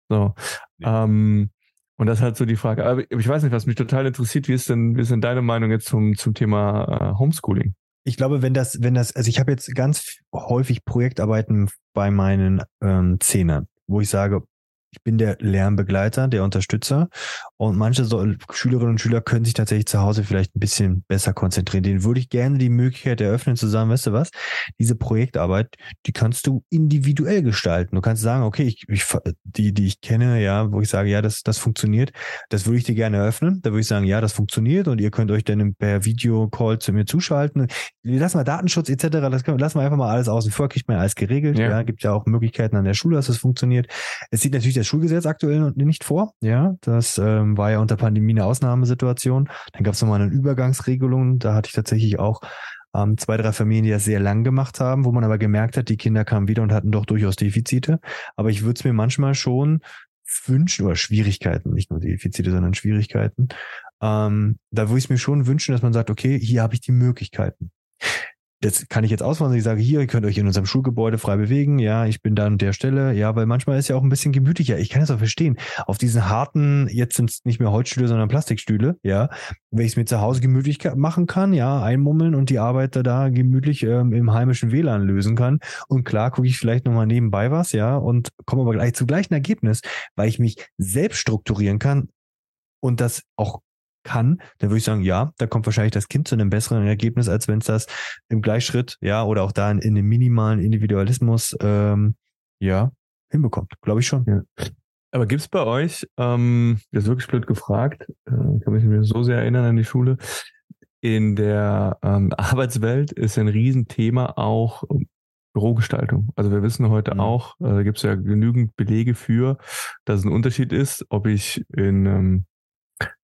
So. Ja. Ähm, und das ist halt so die Frage. Aber ich weiß nicht, was mich total interessiert, wie ist denn, wie ist denn deine Meinung jetzt zum, zum Thema äh, Homeschooling? Ich glaube, wenn das, wenn das, also ich habe jetzt ganz häufig Projektarbeiten bei meinen ähm, Zehnern, wo ich sage, ich bin der Lernbegleiter, der Unterstützer. Und manche Schülerinnen und Schüler können sich tatsächlich zu Hause vielleicht ein bisschen besser konzentrieren. Denen würde ich gerne die Möglichkeit eröffnen, zu sagen, weißt du was, diese Projektarbeit, die kannst du individuell gestalten. Du kannst sagen, okay, ich, ich, die, die ich kenne, ja, wo ich sage, ja, das, das funktioniert, das würde ich dir gerne eröffnen. Da würde ich sagen, ja, das funktioniert und ihr könnt euch dann per Videocall zu mir zuschalten. Lass mal Datenschutz etc., das können, lassen wir einfach mal alles außen vor, kriegt man ja alles geregelt. Ja. ja, gibt ja auch Möglichkeiten an der Schule, dass das funktioniert. Es sieht natürlich das Schulgesetz aktuell nicht vor. Ja, das ähm, war ja unter Pandemie eine Ausnahmesituation. Dann gab es nochmal eine Übergangsregelung. Da hatte ich tatsächlich auch ähm, zwei, drei Familien, die das sehr lang gemacht haben, wo man aber gemerkt hat, die Kinder kamen wieder und hatten doch durchaus Defizite. Aber ich würde es mir manchmal schon wünschen oder Schwierigkeiten, nicht nur Defizite, sondern Schwierigkeiten, Ähm, da würde ich es mir schon wünschen, dass man sagt, okay, hier habe ich die Möglichkeiten das kann ich jetzt ausmachen, ich sage, hier, ihr könnt euch in unserem Schulgebäude frei bewegen, ja, ich bin da an der Stelle, ja, weil manchmal ist ja auch ein bisschen gemütlicher. Ich kann es auch verstehen. Auf diesen harten, jetzt sind es nicht mehr Holzstühle, sondern Plastikstühle, ja, wenn ich es mir zu Hause gemütlich machen kann, ja, einmummeln und die Arbeit da gemütlich ähm, im heimischen WLAN lösen kann. Und klar gucke ich vielleicht nochmal nebenbei was, ja, und komme aber gleich zu gleichen Ergebnis, weil ich mich selbst strukturieren kann und das auch kann, dann würde ich sagen, ja, da kommt wahrscheinlich das Kind zu einem besseren Ergebnis, als wenn es das im Gleichschritt, ja, oder auch da in, in dem minimalen Individualismus, ähm, ja, hinbekommt. Glaube ich schon. Ja. Aber gibt's bei euch, ähm, das ist wirklich blöd gefragt, äh, kann mich mir so sehr erinnern an die Schule, in der ähm, *laughs* Arbeitswelt ist ein Riesenthema auch Bürogestaltung. Also wir wissen heute mhm. auch, äh, da gibt es ja genügend Belege für, dass es ein Unterschied ist, ob ich in ähm,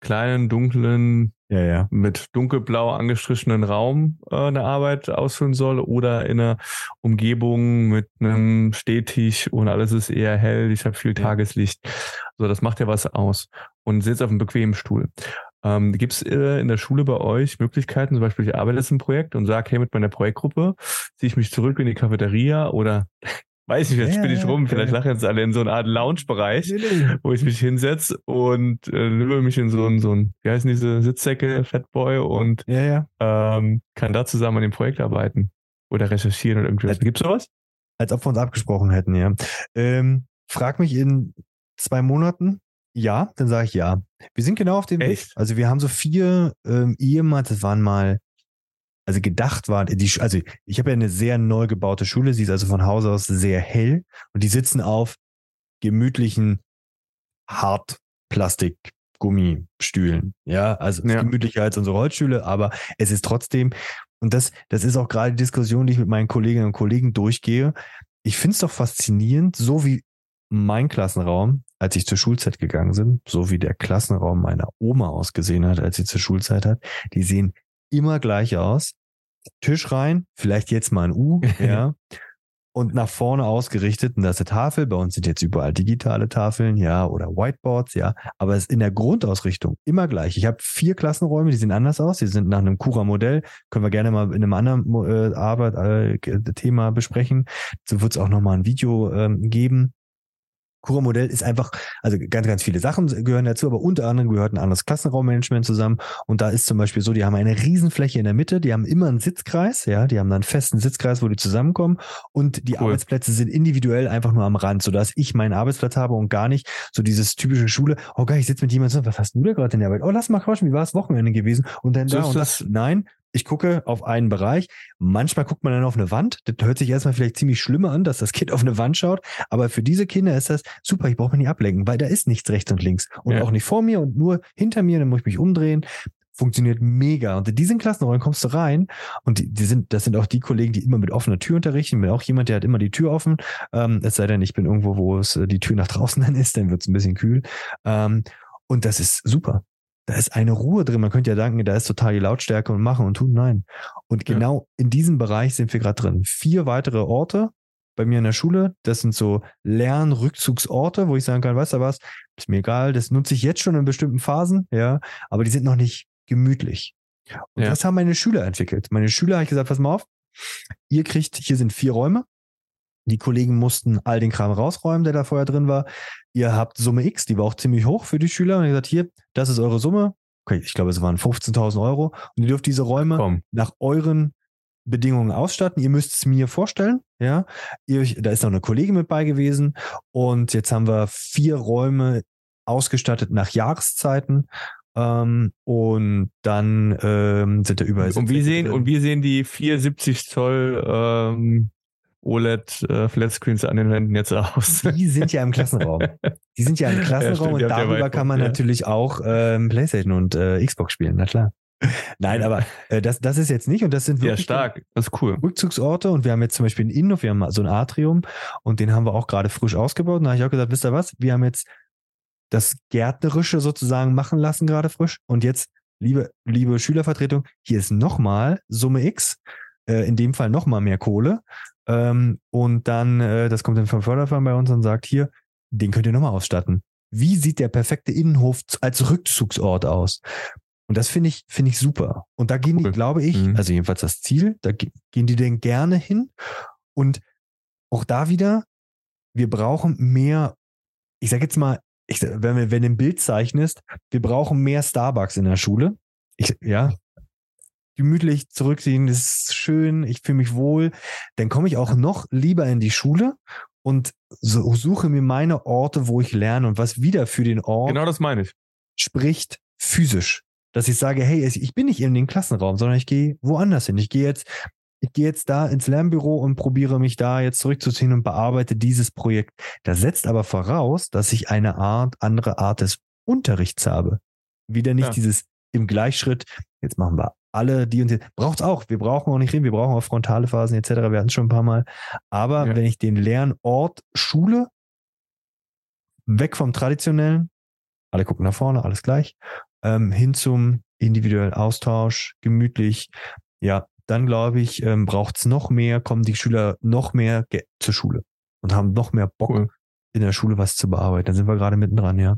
kleinen, dunklen, ja, ja. mit dunkelblau angestrichenen Raum äh, eine Arbeit ausführen soll oder in einer Umgebung mit einem Stehtisch und alles ist eher hell, ich habe viel Tageslicht. So, das macht ja was aus. Und sitzt auf einem bequemen Stuhl. Ähm, Gibt es äh, in der Schule bei euch Möglichkeiten, zum Beispiel ich arbeite jetzt im Projekt und sage, hey, mit meiner Projektgruppe ziehe ich mich zurück in die Cafeteria oder weiß nicht, jetzt ja, spinne ich rum, vielleicht lachen jetzt alle in so eine Art Lounge-Bereich, wo ich mich hinsetze und äh, lübe mich in so ein, so ein, wie heißen diese Sitzsäcke, Fatboy und ja. Ähm, kann da zusammen an dem Projekt arbeiten oder recherchieren oder irgendwas. Gibt es sowas? Als ob wir uns abgesprochen hätten, ja. Ähm, frag mich in zwei Monaten, ja, dann sage ich ja. Wir sind genau auf dem Echt? Weg. Also wir haben so vier ähm, ehemals, das waren mal also gedacht war, die, also ich habe ja eine sehr neu gebaute Schule, sie ist also von Haus aus sehr hell und die sitzen auf gemütlichen Hartplastik Gummistühlen. Ja, also ja. gemütlicher als unsere Holzstühle, aber es ist trotzdem, und das, das ist auch gerade die Diskussion, die ich mit meinen Kolleginnen und Kollegen durchgehe. Ich finde es doch faszinierend, so wie mein Klassenraum, als ich zur Schulzeit gegangen bin, so wie der Klassenraum meiner Oma ausgesehen hat, als sie zur Schulzeit hat, die sehen immer gleich aus. Tisch rein, vielleicht jetzt mal ein U, *laughs* ja. und nach vorne ausgerichtet. Und das ist eine Tafel. Bei uns sind jetzt überall digitale Tafeln, ja, oder Whiteboards, ja. Aber es ist in der Grundausrichtung immer gleich. Ich habe vier Klassenräume, die sehen anders aus. Die sind nach einem Cura-Modell. Können wir gerne mal in einem anderen äh, Arbeit, äh, Thema besprechen. So wird es auch nochmal ein Video ähm, geben. Cura-Modell ist einfach, also ganz, ganz viele Sachen gehören dazu, aber unter anderem gehört ein anderes Klassenraummanagement zusammen. Und da ist zum Beispiel so, die haben eine Riesenfläche in der Mitte, die haben immer einen Sitzkreis, ja, die haben dann einen festen Sitzkreis, wo die zusammenkommen und die cool. Arbeitsplätze sind individuell einfach nur am Rand, sodass ich meinen Arbeitsplatz habe und gar nicht so dieses typische Schule, oh geil, ich sitze mit jemandem, was hast du da gerade in der Arbeit? Oh, lass mal quatschen, wie war es Wochenende gewesen? Und dann so da und das. Nein, ich gucke auf einen Bereich. Manchmal guckt man dann auf eine Wand. Das hört sich erstmal vielleicht ziemlich schlimm an, dass das *laughs* Kind auf eine Wand schaut. Aber für diese Kinder ist das super. Ich brauche mich nicht ablenken, weil da ist nichts rechts und links. Und ja. auch nicht vor mir und nur hinter mir. Dann muss ich mich umdrehen. Funktioniert mega. Und in diesen Klassenräumen kommst du rein und die, die sind, das sind auch die Kollegen, die immer mit offener Tür unterrichten. Ich bin auch jemand, der hat immer die Tür offen. Ähm, es sei denn, ich bin irgendwo, wo es äh, die Tür nach draußen *laughs* dann ist, dann wird es ein bisschen kühl. Ähm, und das ist super da ist eine Ruhe drin. Man könnte ja denken, da ist total die Lautstärke und machen und tun. Nein. Und genau ja. in diesem Bereich sind wir gerade drin. Vier weitere Orte bei mir in der Schule. Das sind so Lernrückzugsorte, wo ich sagen kann, weißt du was, ist mir egal, das nutze ich jetzt schon in bestimmten Phasen, ja, aber die sind noch nicht gemütlich. Und ja. das haben meine Schüler entwickelt. Meine Schüler habe ich gesagt, pass mal auf, ihr kriegt, hier sind vier Räume. Die Kollegen mussten all den Kram rausräumen, der da vorher drin war ihr habt Summe X, die war auch ziemlich hoch für die Schüler. Und ihr gesagt, hier, das ist eure Summe. Okay, ich glaube, es waren 15.000 Euro. Und ihr dürft diese Räume Komm. nach euren Bedingungen ausstatten. Ihr müsst es mir vorstellen, ja. Ihr, da ist noch eine Kollegin mit bei gewesen. Und jetzt haben wir vier Räume ausgestattet nach Jahreszeiten. Ähm, und dann ähm, sind da überall. Und wie sehen, und wie sehen die 470 Zoll ähm, OLED äh, Flatscreens an den Wänden jetzt aus? Die sind ja im Klassenraum. Die sind ja im *laughs* Klassenraum ja, und darüber kann man ja. natürlich auch ähm, PlayStation und äh, Xbox spielen, na klar. Nein, aber äh, das, das ist jetzt nicht und das sind wirklich ja, stark. Das ist cool. Rückzugsorte und wir haben jetzt zum Beispiel in Innov, wir haben so ein Atrium und den haben wir auch gerade frisch ausgebaut und da habe ich auch gesagt, wisst ihr was, wir haben jetzt das Gärtnerische sozusagen machen lassen gerade frisch und jetzt, liebe, liebe Schülervertretung, hier ist nochmal Summe X, äh, in dem Fall nochmal mehr Kohle ähm, und dann, äh, das kommt dann vom Förderverein bei uns und sagt, hier, den könnt ihr nochmal ausstatten. wie sieht der perfekte Innenhof als Rückzugsort aus? Und das finde ich, finde ich super. Und da gehen die, glaube ich, mhm. also jedenfalls das Ziel, da gehen die denn gerne hin. Und auch da wieder, wir brauchen mehr, ich sage jetzt mal, ich, wenn, wir, wenn du ein Bild zeichnest, wir brauchen mehr Starbucks in der Schule. Ich, ja, gemütlich zurückziehen, das ist schön, ich fühle mich wohl. Dann komme ich auch noch lieber in die Schule und so, suche mir meine Orte, wo ich lerne und was wieder für den Ort. Genau das meine ich. Spricht physisch dass ich sage, hey, ich bin nicht in den Klassenraum, sondern ich gehe woanders hin. Ich gehe jetzt, ich gehe jetzt da ins Lernbüro und probiere mich da jetzt zurückzuziehen und bearbeite dieses Projekt. Das setzt aber voraus, dass ich eine Art, andere Art des Unterrichts habe. Wieder nicht ja. dieses im Gleichschritt, jetzt machen wir alle die und die. Braucht's auch. Wir brauchen auch nicht reden, wir brauchen auch frontale Phasen etc. Wir hatten es schon ein paar Mal. Aber ja. wenn ich den Lernort Schule weg vom traditionellen, alle gucken nach vorne, alles gleich, ähm, hin zum individuellen Austausch, gemütlich. Ja, dann glaube ich, ähm, braucht es noch mehr, kommen die Schüler noch mehr zur Schule und haben noch mehr Bock, cool. in der Schule was zu bearbeiten. Da sind wir gerade mittendran, ja.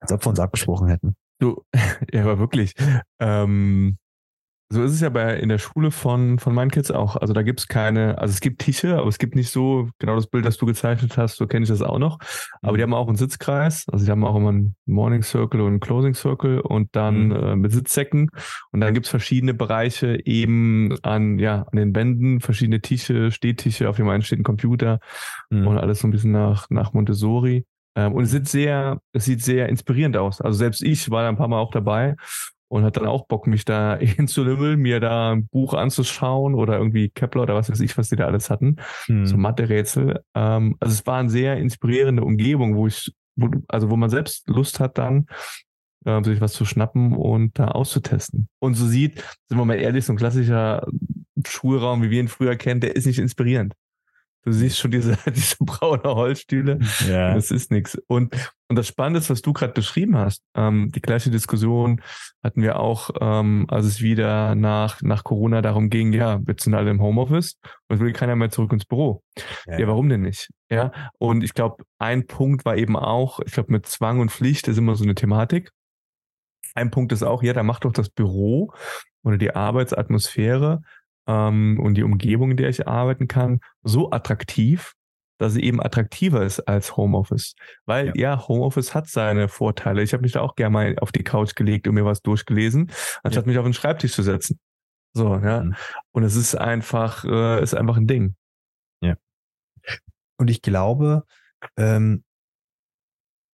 Als ob wir uns abgesprochen hätten. Du, *laughs* ja, aber wirklich. Ähm, so ist es ja bei in der Schule von, von meinen Kids auch. Also da gibt es keine, also es gibt Tische, aber es gibt nicht so genau das Bild, das du gezeichnet hast, so kenne ich das auch noch. Aber die mhm. haben auch einen Sitzkreis, also die haben auch immer einen Morning Circle und einen Closing Circle und dann mhm. äh, mit Sitzsäcken. Und dann gibt es verschiedene Bereiche eben an, ja, an den Wänden, verschiedene Tische, Stehtische, auf dem einen steht ein Computer mhm. und alles so ein bisschen nach, nach Montessori. Ähm, und es sieht sehr, es sieht sehr inspirierend aus. Also selbst ich war da ein paar Mal auch dabei und hat dann auch Bock, mich da *laughs* hinzulümmeln, mir da ein Buch anzuschauen oder irgendwie Kepler oder was weiß ich, was die da alles hatten. Hm. So Mathe-Rätsel. Ähm, also es war eine sehr inspirierende Umgebung, wo ich, wo, also wo man selbst Lust hat dann, äh, sich was zu schnappen und da auszutesten. Und so sieht, sind wir mal ehrlich, so ein klassischer Schulraum, wie wir ihn früher kennen, der ist nicht inspirierend. Du siehst schon diese, *laughs* diese braune Holzstühle. Ja. Das ist nichts. Und, und das Spannende ist, was du gerade beschrieben hast. Ähm, die gleiche Diskussion hatten wir auch, ähm, als es wieder nach, nach Corona darum ging, ja, wir sind alle im Homeoffice und es will keiner mehr zurück ins Büro. Ja, ja warum denn nicht? Ja. Und ich glaube, ein Punkt war eben auch, ich glaube, mit Zwang und Pflicht ist immer so eine Thematik. Ein Punkt ist auch, ja, da macht doch das Büro oder die Arbeitsatmosphäre ähm, und die Umgebung, in der ich arbeiten kann, so attraktiv, dass sie eben attraktiver ist als Homeoffice. Weil ja, ja Homeoffice hat seine Vorteile. Ich habe mich da auch gerne mal auf die Couch gelegt und mir was durchgelesen, anstatt ja. mich auf den Schreibtisch zu setzen. So, ja. Mhm. Und es ist einfach, äh, ist einfach ein Ding. Ja. Und ich glaube, ähm,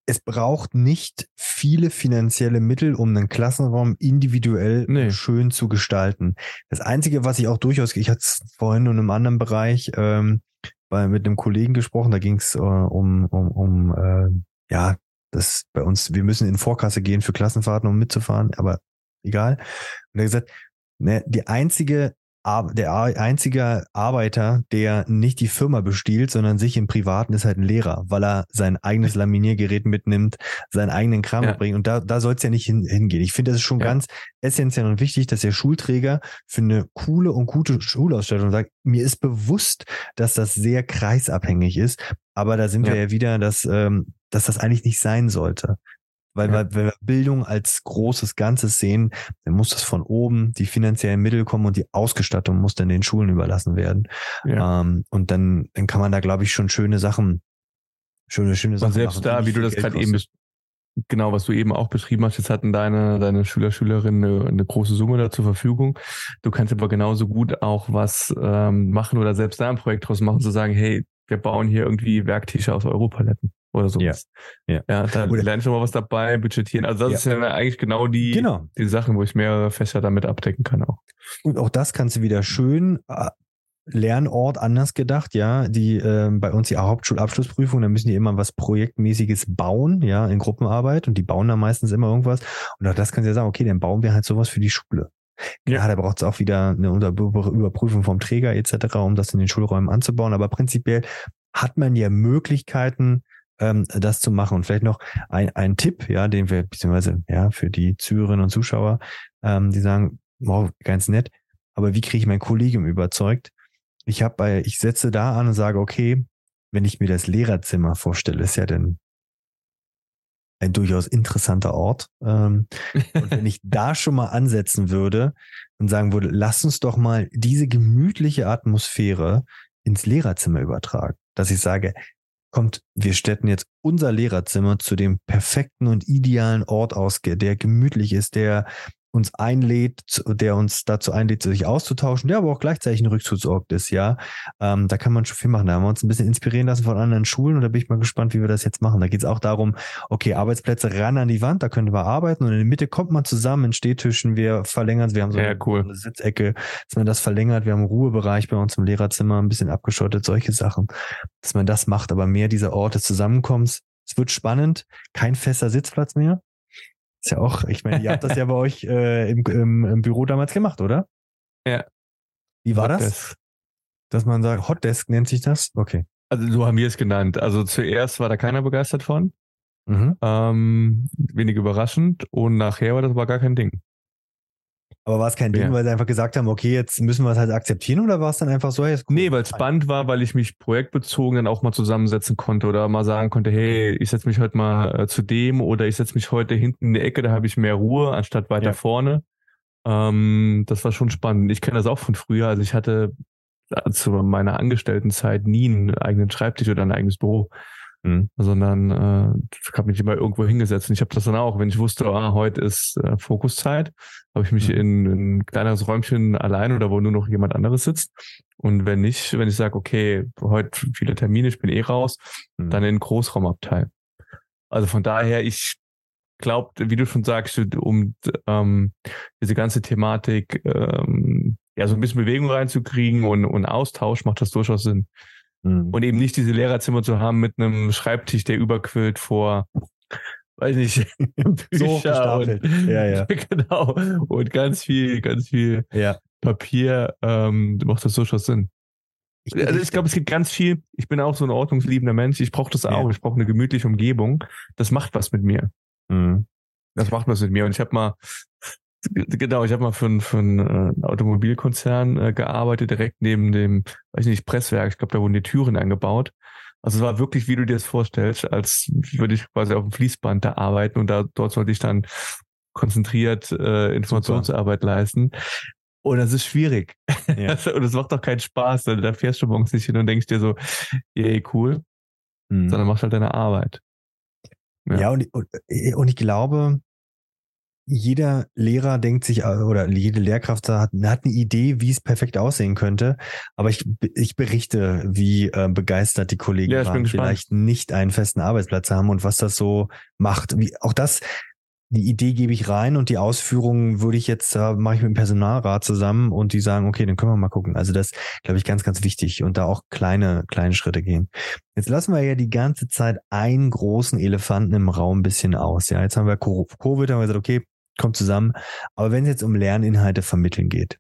es braucht nicht viele finanzielle Mittel, um einen Klassenraum individuell nee. schön zu gestalten. Das Einzige, was ich auch durchaus, ich hatte es vorhin in einem anderen Bereich ähm, bei, mit einem Kollegen gesprochen, da ging es äh, um, um, um äh, ja, das bei uns, wir müssen in Vorkasse gehen für Klassenfahrten, um mitzufahren, aber egal. Und er hat gesagt, ne, die einzige der einzige Arbeiter, der nicht die Firma bestiehlt, sondern sich im Privaten ist halt ein Lehrer, weil er sein eigenes Laminiergerät mitnimmt, seinen eigenen Kram ja. mitbringt. Und da, da soll es ja nicht hin, hingehen. Ich finde, das ist schon ja. ganz essentiell und wichtig, dass der Schulträger für eine coole und gute Schulausstattung sagt, mir ist bewusst, dass das sehr kreisabhängig ist, aber da sind ja. wir ja wieder, dass, ähm, dass das eigentlich nicht sein sollte. Weil, ja. wenn wir Bildung als großes Ganzes sehen, dann muss das von oben, die finanziellen Mittel kommen und die Ausgestattung muss dann den Schulen überlassen werden. Ja. Ähm, und dann, dann kann man da, glaube ich, schon schöne Sachen, schöne, schöne Sachen. Und selbst da, wie du das gerade eben genau, was du eben auch beschrieben hast, jetzt hatten deine, deine Schüler, Schülerinnen eine, eine große Summe da zur Verfügung. Du kannst aber genauso gut auch was ähm, machen oder selbst da ein Projekt draus machen, zu sagen, hey, wir bauen hier irgendwie Werktische aus Europaletten oder sowas. Ja, ja. ja da lerne ich mal was dabei, budgetieren. Also das ja. ist ja eigentlich genau die, genau. die Sachen, wo ich mehrere Fächer damit abdecken kann auch. Und auch das kannst du wieder schön äh, Lernort anders gedacht, ja, die äh, bei uns die Hauptschulabschlussprüfung, da müssen die immer was projektmäßiges bauen, ja, in Gruppenarbeit und die bauen dann meistens immer irgendwas und auch das kannst du ja sagen, okay, dann bauen wir halt sowas für die Schule. Ja, da braucht es auch wieder eine Überprüfung vom Träger etc., um das in den Schulräumen anzubauen, aber prinzipiell hat man ja Möglichkeiten, ähm, das zu machen. Und vielleicht noch ein, ein Tipp, ja, den wir, beziehungsweise ja, für die Zuhörerinnen und Zuschauer, ähm, die sagen, wow, ganz nett, aber wie kriege ich mein Kollegium überzeugt? Ich habe bei, ich setze da an und sage, okay, wenn ich mir das Lehrerzimmer vorstelle, ist ja dann ein durchaus interessanter Ort. Ähm, *laughs* und wenn ich da schon mal ansetzen würde und sagen würde, lass uns doch mal diese gemütliche Atmosphäre ins Lehrerzimmer übertragen, dass ich sage, kommt, wir städten jetzt unser Lehrerzimmer zu dem perfekten und idealen Ort aus, der gemütlich ist, der uns einlädt, der uns dazu einlädt, sich auszutauschen, der aber auch gleichzeitig ein Rückzugsort ist, ja. Ähm, da kann man schon viel machen. Da haben wir uns ein bisschen inspirieren lassen von anderen Schulen und da bin ich mal gespannt, wie wir das jetzt machen. Da geht es auch darum, okay, Arbeitsplätze ran an die Wand, da können wir arbeiten und in der Mitte kommt man zusammen in Stehtischen, wir verlängern es, wir haben so ja, eine, cool. eine, Sitzecke, dass man das verlängert, wir haben einen Ruhebereich bei uns im Lehrerzimmer, ein bisschen abgeschottet, solche Sachen, dass man das macht, aber mehr dieser Orte Zusammenkommens. Es wird spannend, kein fester Sitzplatz mehr. Ist ja auch, ich meine, ihr habt das ja bei euch äh, im, im, im, Büro damals gemacht, oder? Ja. Wie war Hotdesk. das? Dass man sagt, Hotdesk nennt sich das? Okay. Also so haben wir es genannt. Also zuerst war da keiner begeistert von. Mhm. Ähm, wenig überraschend. Und nachher war das aber gar kein Ding. Aber war es kein Ding, ja. weil sie einfach gesagt haben, okay, jetzt müssen wir es halt akzeptieren oder war es dann einfach so, hey, ist cool. Nee, weil es spannend war, weil ich mich projektbezogen dann auch mal zusammensetzen konnte oder mal sagen konnte, hey, ich setze mich heute mal äh, zu dem oder ich setze mich heute hinten in die Ecke, da habe ich mehr Ruhe, anstatt weiter ja. vorne. Ähm, das war schon spannend. Ich kenne das auch von früher. Also ich hatte äh, zu meiner Angestelltenzeit nie einen eigenen Schreibtisch oder ein eigenes Büro. Mhm. Sondern äh, ich habe mich immer irgendwo hingesetzt. Und ich habe das dann auch, wenn ich wusste, ah, heute ist äh, Fokuszeit, habe ich mich mhm. in, in ein kleineres Räumchen allein oder wo nur noch jemand anderes sitzt. Und wenn nicht, wenn ich sage, okay, heute viele Termine, ich bin eh raus, mhm. dann in den Großraumabteil. Also von daher, ich glaube, wie du schon sagst, um ähm, diese ganze Thematik ähm, ja so ein bisschen Bewegung reinzukriegen und, und Austausch macht das durchaus Sinn. Mhm. Und eben nicht diese Lehrerzimmer zu haben mit einem Schreibtisch, der überquillt vor, weiß nicht, *laughs* Bücher so und, *laughs* ja, ja. *laughs* genau. Und ganz viel, ganz viel ja. Papier, ähm, macht das durchaus Sinn. Ich also ich glaube, es gibt ganz viel. Ich bin auch so ein ordnungsliebender Mensch. Ich brauche das auch. Ja. Ich brauche eine gemütliche Umgebung. Das macht was mit mir. Mhm. Das macht was mit mir. Und ich habe mal Genau, ich habe mal für, einen, für einen äh, Automobilkonzern äh, gearbeitet, direkt neben dem, weiß nicht, Presswerk. Ich glaube, da wurden die Türen eingebaut. Also es war wirklich, wie du dir das vorstellst, als würde ich quasi auf dem Fließband da arbeiten und da dort sollte ich dann konzentriert äh, Informationsarbeit Super. leisten. Und das ist schwierig. Ja. *laughs* und es macht doch keinen Spaß. Da fährst du morgens nicht hin und denkst dir so, yay, cool. Mhm. Sondern machst halt deine Arbeit. Ja, ja und, und, und ich glaube, jeder Lehrer denkt sich, äh, oder jede Lehrkraft hat, hat eine Idee, wie es perfekt aussehen könnte. Aber ich, ich berichte, wie äh, begeistert die Kollegen ja, waren, vielleicht nicht einen festen Arbeitsplatz haben und was das so macht. Wie, auch das, die Idee gebe ich rein und die Ausführungen würde ich jetzt, äh, mache ich mit dem Personalrat zusammen und die sagen, okay, dann können wir mal gucken. Also das, glaube ich, ganz, ganz wichtig und da auch kleine, kleine Schritte gehen. Jetzt lassen wir ja die ganze Zeit einen großen Elefanten im Raum ein bisschen aus. Ja, jetzt haben wir Covid, haben wir gesagt, okay, kommt zusammen. Aber wenn es jetzt um Lerninhalte vermitteln geht,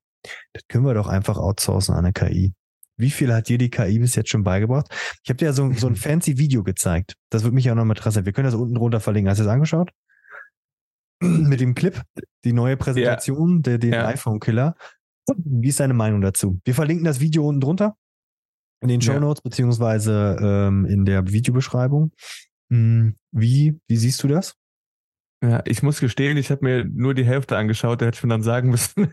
das können wir doch einfach outsourcen an eine KI. Wie viel hat dir die KI bis jetzt schon beigebracht? Ich habe dir ja so, so ein *laughs* fancy Video gezeigt. Das würde mich auch noch mal interessieren. Wir können das unten drunter verlinken. Hast du das angeschaut? *clears throat* Mit dem Clip, die neue Präsentation, ja. der, den ja. iPhone-Killer. Wie ist deine Meinung dazu? Wir verlinken das Video unten drunter in den Show Notes ja. beziehungsweise ähm, in der Videobeschreibung. Hm, wie, wie siehst du das? Ja, ich muss gestehen, ich habe mir nur die Hälfte angeschaut, der hätte schon dann sagen müssen, *laughs*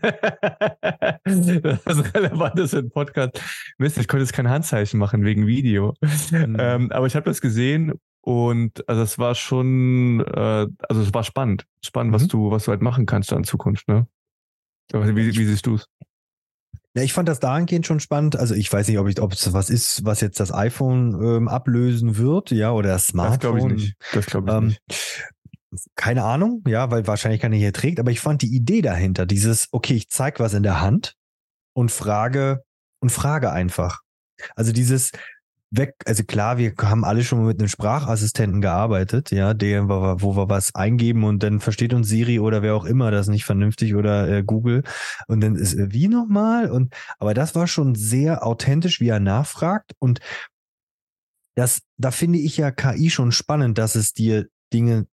das relevant ist für den Podcast. Mist, ich konnte jetzt kein Handzeichen machen wegen Video. Mhm. Ähm, aber ich habe das gesehen und also es war schon, äh, also es war spannend. Spannend, mhm. was du, was du halt machen kannst in Zukunft, ne? Wie, wie siehst du es? Ja, ich fand das dahingehend schon spannend. Also ich weiß nicht, ob ich, ob es was ist, was jetzt das iPhone ähm, ablösen wird, ja, oder das Smartphone. Das glaube ich nicht. Das glaube ich ähm, nicht keine Ahnung, ja, weil wahrscheinlich keiner hier trägt, aber ich fand die Idee dahinter, dieses, okay, ich zeig was in der Hand und frage und frage einfach. Also dieses weg, also klar, wir haben alle schon mit einem Sprachassistenten gearbeitet, ja, der, wo wir was eingeben und dann versteht uns Siri oder wer auch immer das nicht vernünftig oder äh, Google und dann ist äh, wie nochmal und aber das war schon sehr authentisch, wie er nachfragt und das, da finde ich ja KI schon spannend, dass es dir Dinge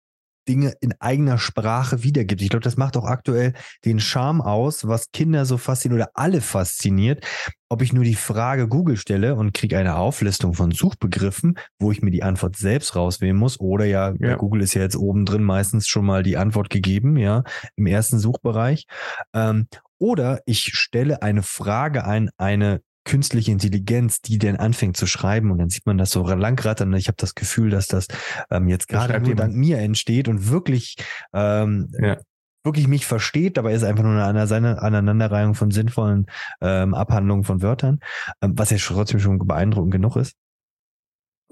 Dinge in eigener Sprache wiedergibt. Ich glaube, das macht auch aktuell den Charme aus, was Kinder so fasziniert oder alle fasziniert. Ob ich nur die Frage Google stelle und kriege eine Auflistung von Suchbegriffen, wo ich mir die Antwort selbst rauswählen muss, oder ja, ja. Google ist ja jetzt oben drin meistens schon mal die Antwort gegeben, ja, im ersten Suchbereich. Ähm, oder ich stelle eine Frage ein, eine künstliche Intelligenz, die dann anfängt zu schreiben und dann sieht man das so langrattern. Ich habe das Gefühl, dass das ähm, jetzt gerade nur dank mir entsteht und wirklich ähm, ja. wirklich mich versteht, dabei ist einfach nur eine, eine Aneinanderreihung von sinnvollen ähm, Abhandlungen von Wörtern, ähm, was ja trotzdem schon beeindruckend genug ist.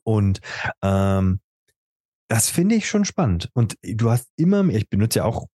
Und ähm, das finde ich schon spannend. Und du hast immer, ich benutze ja auch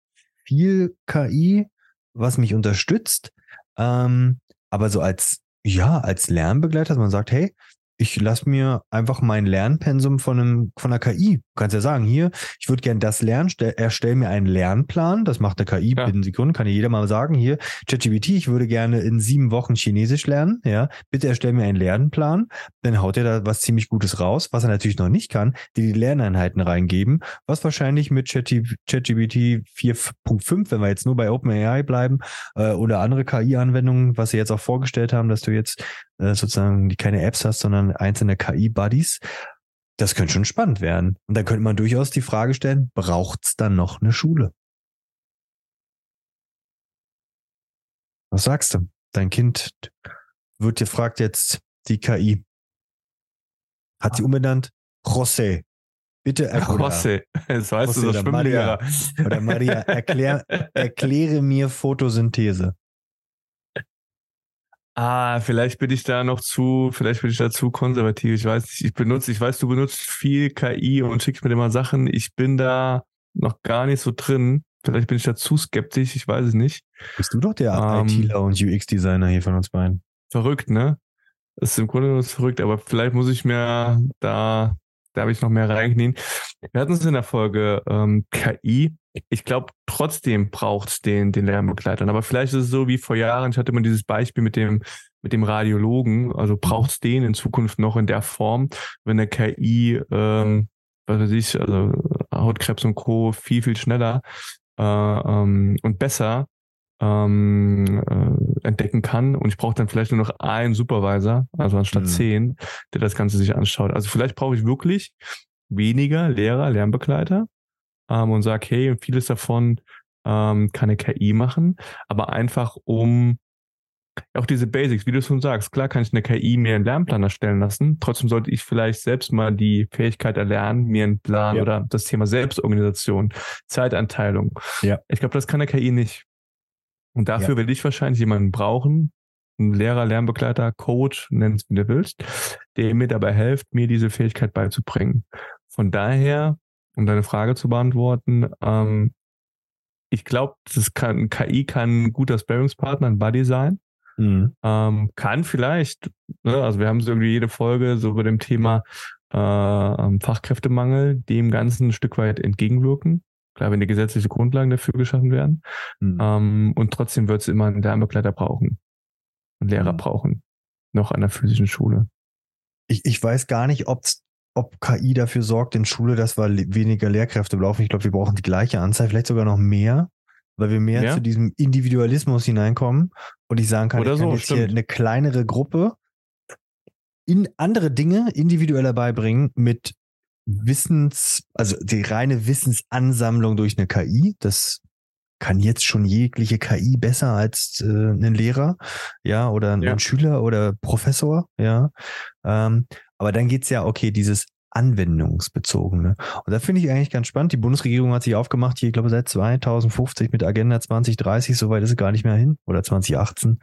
viel KI, was mich unterstützt. Ähm, aber so als ja, als Lernbegleiter, dass man sagt, hey, ich lasse mir einfach mein Lernpensum von, einem, von einer KI. Du kannst ja sagen, hier, ich würde gerne das lernen, erstell mir einen Lernplan. Das macht eine KI ja. binnen Sekunden. Kann ja jeder mal sagen, hier, ChatGPT, ich würde gerne in sieben Wochen Chinesisch lernen. Ja, bitte erstell mir einen Lernplan. Dann haut er da was ziemlich Gutes raus. Was er natürlich noch nicht kann, die die Lerneinheiten reingeben, was wahrscheinlich mit ChatGPT 4.5, wenn wir jetzt nur bei OpenAI bleiben, äh, oder andere KI-Anwendungen, was sie jetzt auch vorgestellt haben, dass du jetzt äh, sozusagen keine Apps hast, sondern einzelne KI-Buddies. Das könnte schon spannend werden. Und da könnte man durchaus die Frage stellen, braucht es dann noch eine Schule? Was sagst du? Dein Kind wird dir fragt jetzt die KI. Hat sie umbenannt? José. Bitte erkläre. *laughs* José, das weißt José, du, so Maria, oder Maria, erklär, *laughs* erkläre mir Photosynthese. Ah, vielleicht bin ich da noch zu, vielleicht bin ich da zu konservativ. Ich weiß nicht, ich benutze, ich weiß, du benutzt viel KI und schickst mir immer Sachen. Ich bin da noch gar nicht so drin. Vielleicht bin ich da zu skeptisch, ich weiß es nicht. Bist du doch der ähm, ITler und UX-Designer hier von uns beiden. Verrückt, ne? Das ist im Grunde genommen verrückt, aber vielleicht muss ich mir da, da habe ich noch mehr reinknien. Wir hatten es in der Folge ähm, KI ich glaube, trotzdem braucht es den, den Lernbegleitern. Aber vielleicht ist es so wie vor Jahren, ich hatte mal dieses Beispiel mit dem, mit dem Radiologen, also braucht es den in Zukunft noch in der Form, wenn der KI, ähm, was weiß ich, also Hautkrebs und Co. viel, viel schneller äh, ähm, und besser ähm, äh, entdecken kann. Und ich brauche dann vielleicht nur noch einen Supervisor, also anstatt mhm. zehn, der das Ganze sich anschaut. Also vielleicht brauche ich wirklich weniger Lehrer, Lernbegleiter, ähm, und sage, hey, vieles davon ähm, kann eine KI machen, aber einfach um auch diese Basics, wie du schon sagst, klar kann ich eine KI mir einen Lernplan erstellen lassen. Trotzdem sollte ich vielleicht selbst mal die Fähigkeit erlernen, mir einen Plan ja. oder das Thema Selbstorganisation, Zeitanteilung. Ja. Ich glaube, das kann eine KI nicht. Und dafür ja. will ich wahrscheinlich jemanden brauchen, einen Lehrer, Lernbegleiter, Coach, nenn es wie du willst, der mir dabei hilft, mir diese Fähigkeit beizubringen. Von daher um deine Frage zu beantworten, ähm, ich glaube, das kann, KI kann ein guter Sparringspartner, ein Buddy sein. Mhm. Ähm, kann vielleicht, ne, also wir haben so irgendwie jede Folge so über dem Thema äh, ähm, Fachkräftemangel dem Ganzen ein Stück weit entgegenwirken. Klar, wenn die gesetzliche Grundlagen dafür geschaffen werden. Mhm. Ähm, und trotzdem wird es immer einen Lernbegleiter brauchen, einen Lehrer mhm. brauchen, noch an der physischen Schule. Ich, ich weiß gar nicht, ob es ob KI dafür sorgt in Schule, dass wir weniger Lehrkräfte brauchen. Ich glaube, wir brauchen die gleiche Anzahl, vielleicht sogar noch mehr, weil wir mehr ja. zu diesem Individualismus hineinkommen und ich sagen kann, Oder ich kann so, jetzt stimmt. hier eine kleinere Gruppe in andere Dinge individueller beibringen mit Wissens, also die reine Wissensansammlung durch eine KI. Das kann jetzt schon jegliche KI besser als äh, ein Lehrer, ja, oder ein, ja. ein Schüler oder Professor, ja. Ähm, aber dann geht's ja, okay, dieses anwendungsbezogene. Und da finde ich eigentlich ganz spannend. Die Bundesregierung hat sich aufgemacht, hier, ich glaube, seit 2050 mit Agenda 2030, soweit ist es gar nicht mehr hin, oder 2018,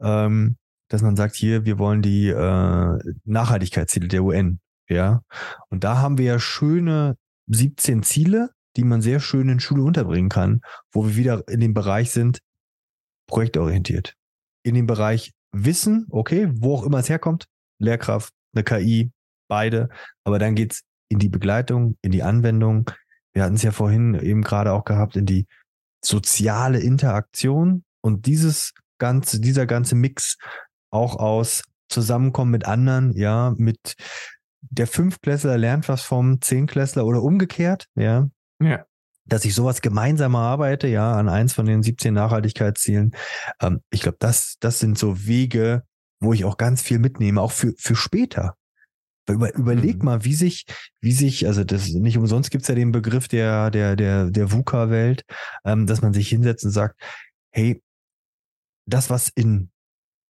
ähm, dass man sagt, hier, wir wollen die äh, Nachhaltigkeitsziele der UN. Ja. Und da haben wir ja schöne 17 Ziele, die man sehr schön in Schule unterbringen kann, wo wir wieder in dem Bereich sind, projektorientiert. In dem Bereich Wissen, okay, wo auch immer es herkommt, Lehrkraft, eine KI, beide. Aber dann geht's in die Begleitung, in die Anwendung. Wir hatten es ja vorhin eben gerade auch gehabt, in die soziale Interaktion und dieses ganze, dieser ganze Mix auch aus Zusammenkommen mit anderen, ja, mit der Fünfklässler lernt was vom Zehnklässler oder umgekehrt, ja. Ja. dass ich sowas gemeinsam arbeite, ja, an eins von den 17 Nachhaltigkeitszielen. Ähm, ich glaube, das, das sind so Wege, wo ich auch ganz viel mitnehme, auch für, für später. Über, überleg mhm. mal, wie sich, wie sich, also das nicht umsonst gibt's ja den Begriff der, der, der, der VUCA-Welt, ähm, dass man sich hinsetzt und sagt, hey, das, was in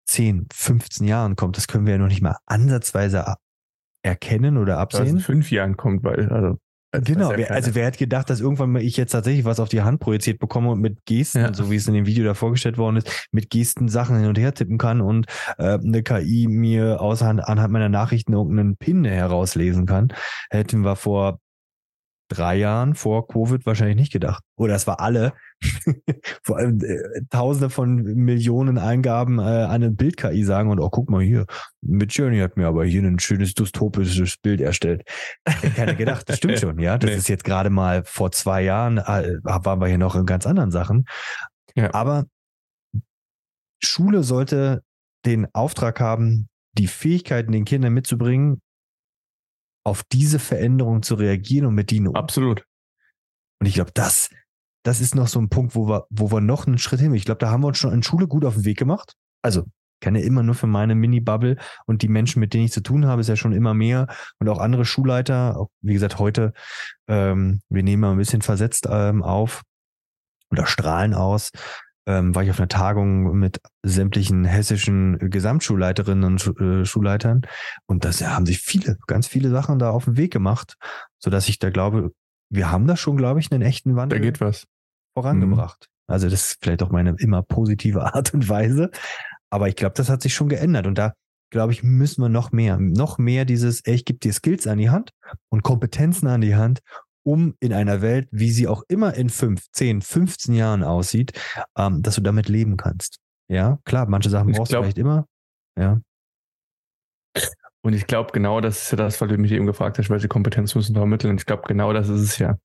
10, 15 Jahren kommt, das können wir ja noch nicht mal ansatzweise erkennen oder absehen. In fünf Jahren kommt, weil, also genau, wer, also wer hätte gedacht, dass irgendwann mal ich jetzt tatsächlich was auf die Hand projiziert bekomme und mit Gesten, ja. so wie es in dem Video da vorgestellt worden ist, mit Gesten Sachen hin und her tippen kann und äh, eine KI mir aus anhand meiner Nachrichten irgendeinen Pin herauslesen kann, hätten wir vor drei Jahren vor Covid wahrscheinlich nicht gedacht. Oder es war alle, *laughs* vor allem äh, Tausende von Millionen Eingaben äh, eine Bild-KI sagen und oh, guck mal hier, mit Journey hat mir aber hier ein schönes dystopisches Bild erstellt. Hätte keiner gedacht, das stimmt *laughs* schon, ja. Das nee. ist jetzt gerade mal vor zwei Jahren, äh, waren wir hier noch in ganz anderen Sachen. Ja. Aber Schule sollte den Auftrag haben, die Fähigkeiten den Kindern mitzubringen, auf diese Veränderung zu reagieren und mit ihnen um. Absolut. Und ich glaube, das, das ist noch so ein Punkt, wo wir, wo wir noch einen Schritt hin. Ich glaube, da haben wir uns schon in Schule gut auf den Weg gemacht. Also, ich kann ja immer nur für meine Mini-Bubble und die Menschen, mit denen ich zu tun habe, ist ja schon immer mehr. Und auch andere Schulleiter, auch, wie gesagt, heute, ähm, wir nehmen mal ein bisschen versetzt ähm, auf oder strahlen aus ähm, war ich auf einer Tagung mit sämtlichen hessischen Gesamtschulleiterinnen und äh, Schulleitern und das haben sich viele, ganz viele Sachen da auf den Weg gemacht, so dass ich da glaube, wir haben da schon, glaube ich, einen echten Wandel. Da geht was vorangebracht. Mhm. Also das ist vielleicht auch meine immer positive *laughs* Art und Weise, aber ich glaube, das hat sich schon geändert und da glaube ich, müssen wir noch mehr, noch mehr dieses, ey, ich gebe dir Skills an die Hand und Kompetenzen an die Hand um in einer Welt, wie sie auch immer in fünf, zehn, 15 Jahren aussieht, ähm, dass du damit leben kannst. Ja, klar, manche Sachen brauchst glaub, du vielleicht immer. Ja. Und ich glaube, genau das ist ja das, weil du mich eben gefragt hast, welche Kompetenz müssen wir vermitteln. Und ich glaube, genau das ist es ja.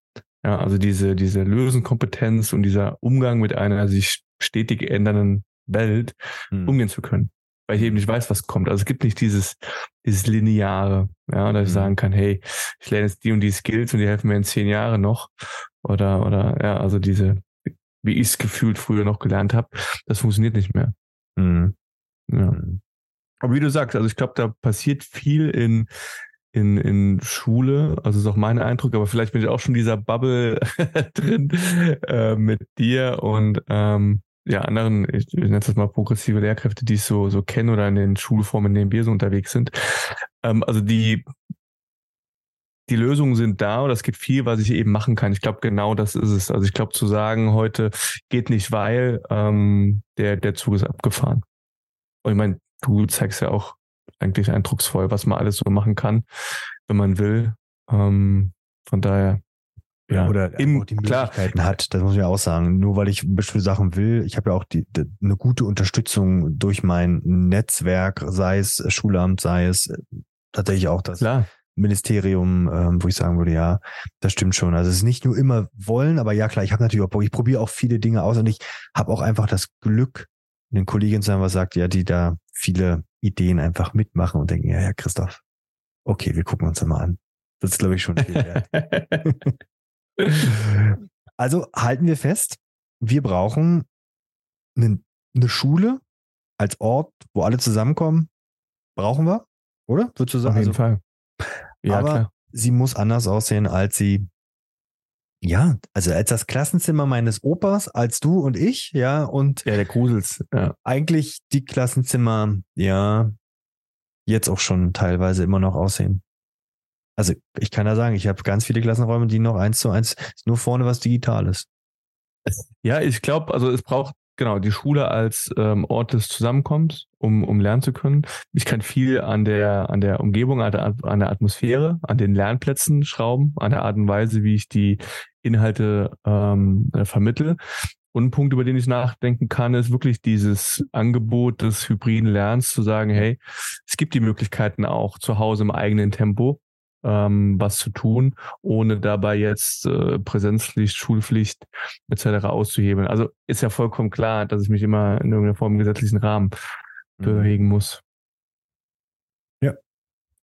Ja, also diese, diese Lösenkompetenz und dieser Umgang mit einer sich stetig ändernden Welt hm. umgehen zu können weil ich eben nicht weiß, was kommt. Also es gibt nicht dieses, dieses Lineare, ja, dass ich mhm. sagen kann, hey, ich lerne jetzt die und die Skills und die helfen mir in zehn Jahren noch. Oder, oder, ja, also diese, wie ich es gefühlt früher noch gelernt habe, das funktioniert nicht mehr. Mhm. Ja. Mhm. Aber wie du sagst, also ich glaube, da passiert viel in, in, in Schule, also ist auch mein Eindruck, aber vielleicht bin ich auch schon dieser Bubble *laughs* drin äh, mit dir und ähm, ja, anderen, ich, ich nenne das mal progressive Lehrkräfte, die es so, so kennen oder in den Schulformen, in denen wir so unterwegs sind. Ähm, also die, die Lösungen sind da und es gibt viel, was ich eben machen kann. Ich glaube, genau das ist es. Also ich glaube, zu sagen, heute geht nicht, weil ähm, der, der Zug ist abgefahren. Und ich meine, du zeigst ja auch eigentlich eindrucksvoll, was man alles so machen kann, wenn man will. Ähm, von daher, ja, oder im, die Möglichkeiten klar. hat. Das muss ich ja auch sagen. Nur weil ich bestimmte Sachen will, ich habe ja auch die, die, eine gute Unterstützung durch mein Netzwerk, sei es Schulamt, sei es äh, tatsächlich auch das klar. Ministerium, ähm, wo ich sagen würde, ja, das stimmt schon. Also es ist nicht nur immer wollen, aber ja klar, ich habe natürlich auch, ich probiere auch viele Dinge aus und ich habe auch einfach das Glück, einen Kollegin zu sein, was sagt, ja, die da viele Ideen einfach mitmachen und denken, ja, ja, Christoph, okay, wir gucken uns das mal an. Das ist, glaube ich, schon viel wert. *laughs* Also halten wir fest, wir brauchen eine, eine Schule als Ort, wo alle zusammenkommen. Brauchen wir, oder? Würdest du sagen? Auf jeden also, Fall. Ja, aber klar. sie muss anders aussehen, als sie ja, also als das Klassenzimmer meines Opas, als du und ich, ja, und ja, der Grusels, ja. eigentlich die Klassenzimmer, ja, jetzt auch schon teilweise immer noch aussehen. Also ich kann da sagen, ich habe ganz viele Klassenräume, die noch eins zu eins, nur vorne was Digitales. Ja, ich glaube, also es braucht genau die Schule als ähm, Ort des Zusammenkommens, um, um lernen zu können. Ich kann viel an der, an der Umgebung, an der, an der Atmosphäre, an den Lernplätzen schrauben, an der Art und Weise, wie ich die Inhalte ähm, äh, vermittle. Und ein Punkt, über den ich nachdenken kann, ist wirklich dieses Angebot des hybriden Lernens zu sagen, hey, es gibt die Möglichkeiten auch zu Hause im eigenen Tempo ähm, was zu tun, ohne dabei jetzt äh, Präsenzpflicht, Schulpflicht etc. auszuhebeln. Also ist ja vollkommen klar, dass ich mich immer in irgendeiner Form im gesetzlichen Rahmen mhm. bewegen muss. Ja,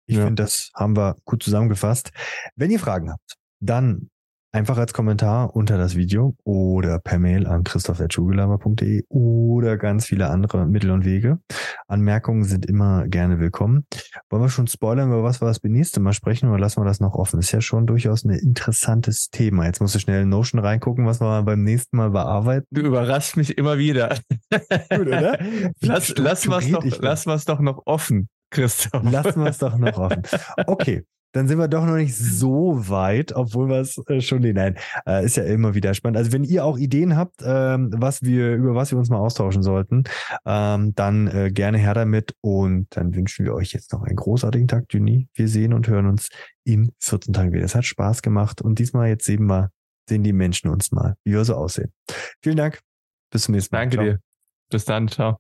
ich ja. finde, das haben wir gut zusammengefasst. Wenn ihr Fragen habt, dann einfach als Kommentar unter das Video oder per Mail an christoph.schugelaber.de oder ganz viele andere Mittel und Wege. Anmerkungen sind immer gerne willkommen. Wollen wir schon spoilern, über was wir das nächste Mal sprechen oder lassen wir das noch offen? Ist ja schon durchaus ein interessantes Thema. Jetzt musst du schnell in Notion reingucken, was wir beim nächsten Mal bearbeiten. Du überraschst mich immer wieder. Gut, oder? *laughs* lass, lass was doch, lass was doch noch offen. Christoph. Lassen wir es doch noch offen. Okay, dann sind wir doch noch nicht so weit, obwohl wir es äh, schon, nee, nein, äh, ist ja immer wieder spannend. Also wenn ihr auch Ideen habt, ähm, was wir, über was wir uns mal austauschen sollten, ähm, dann äh, gerne her damit und dann wünschen wir euch jetzt noch einen großartigen Tag, Juni. Wir sehen und hören uns in 14 Tagen wieder. Es hat Spaß gemacht und diesmal jetzt sehen wir, sehen die Menschen uns mal, wie wir so aussehen. Vielen Dank. Bis zum nächsten Mal. Danke ciao. dir. Bis dann. Ciao.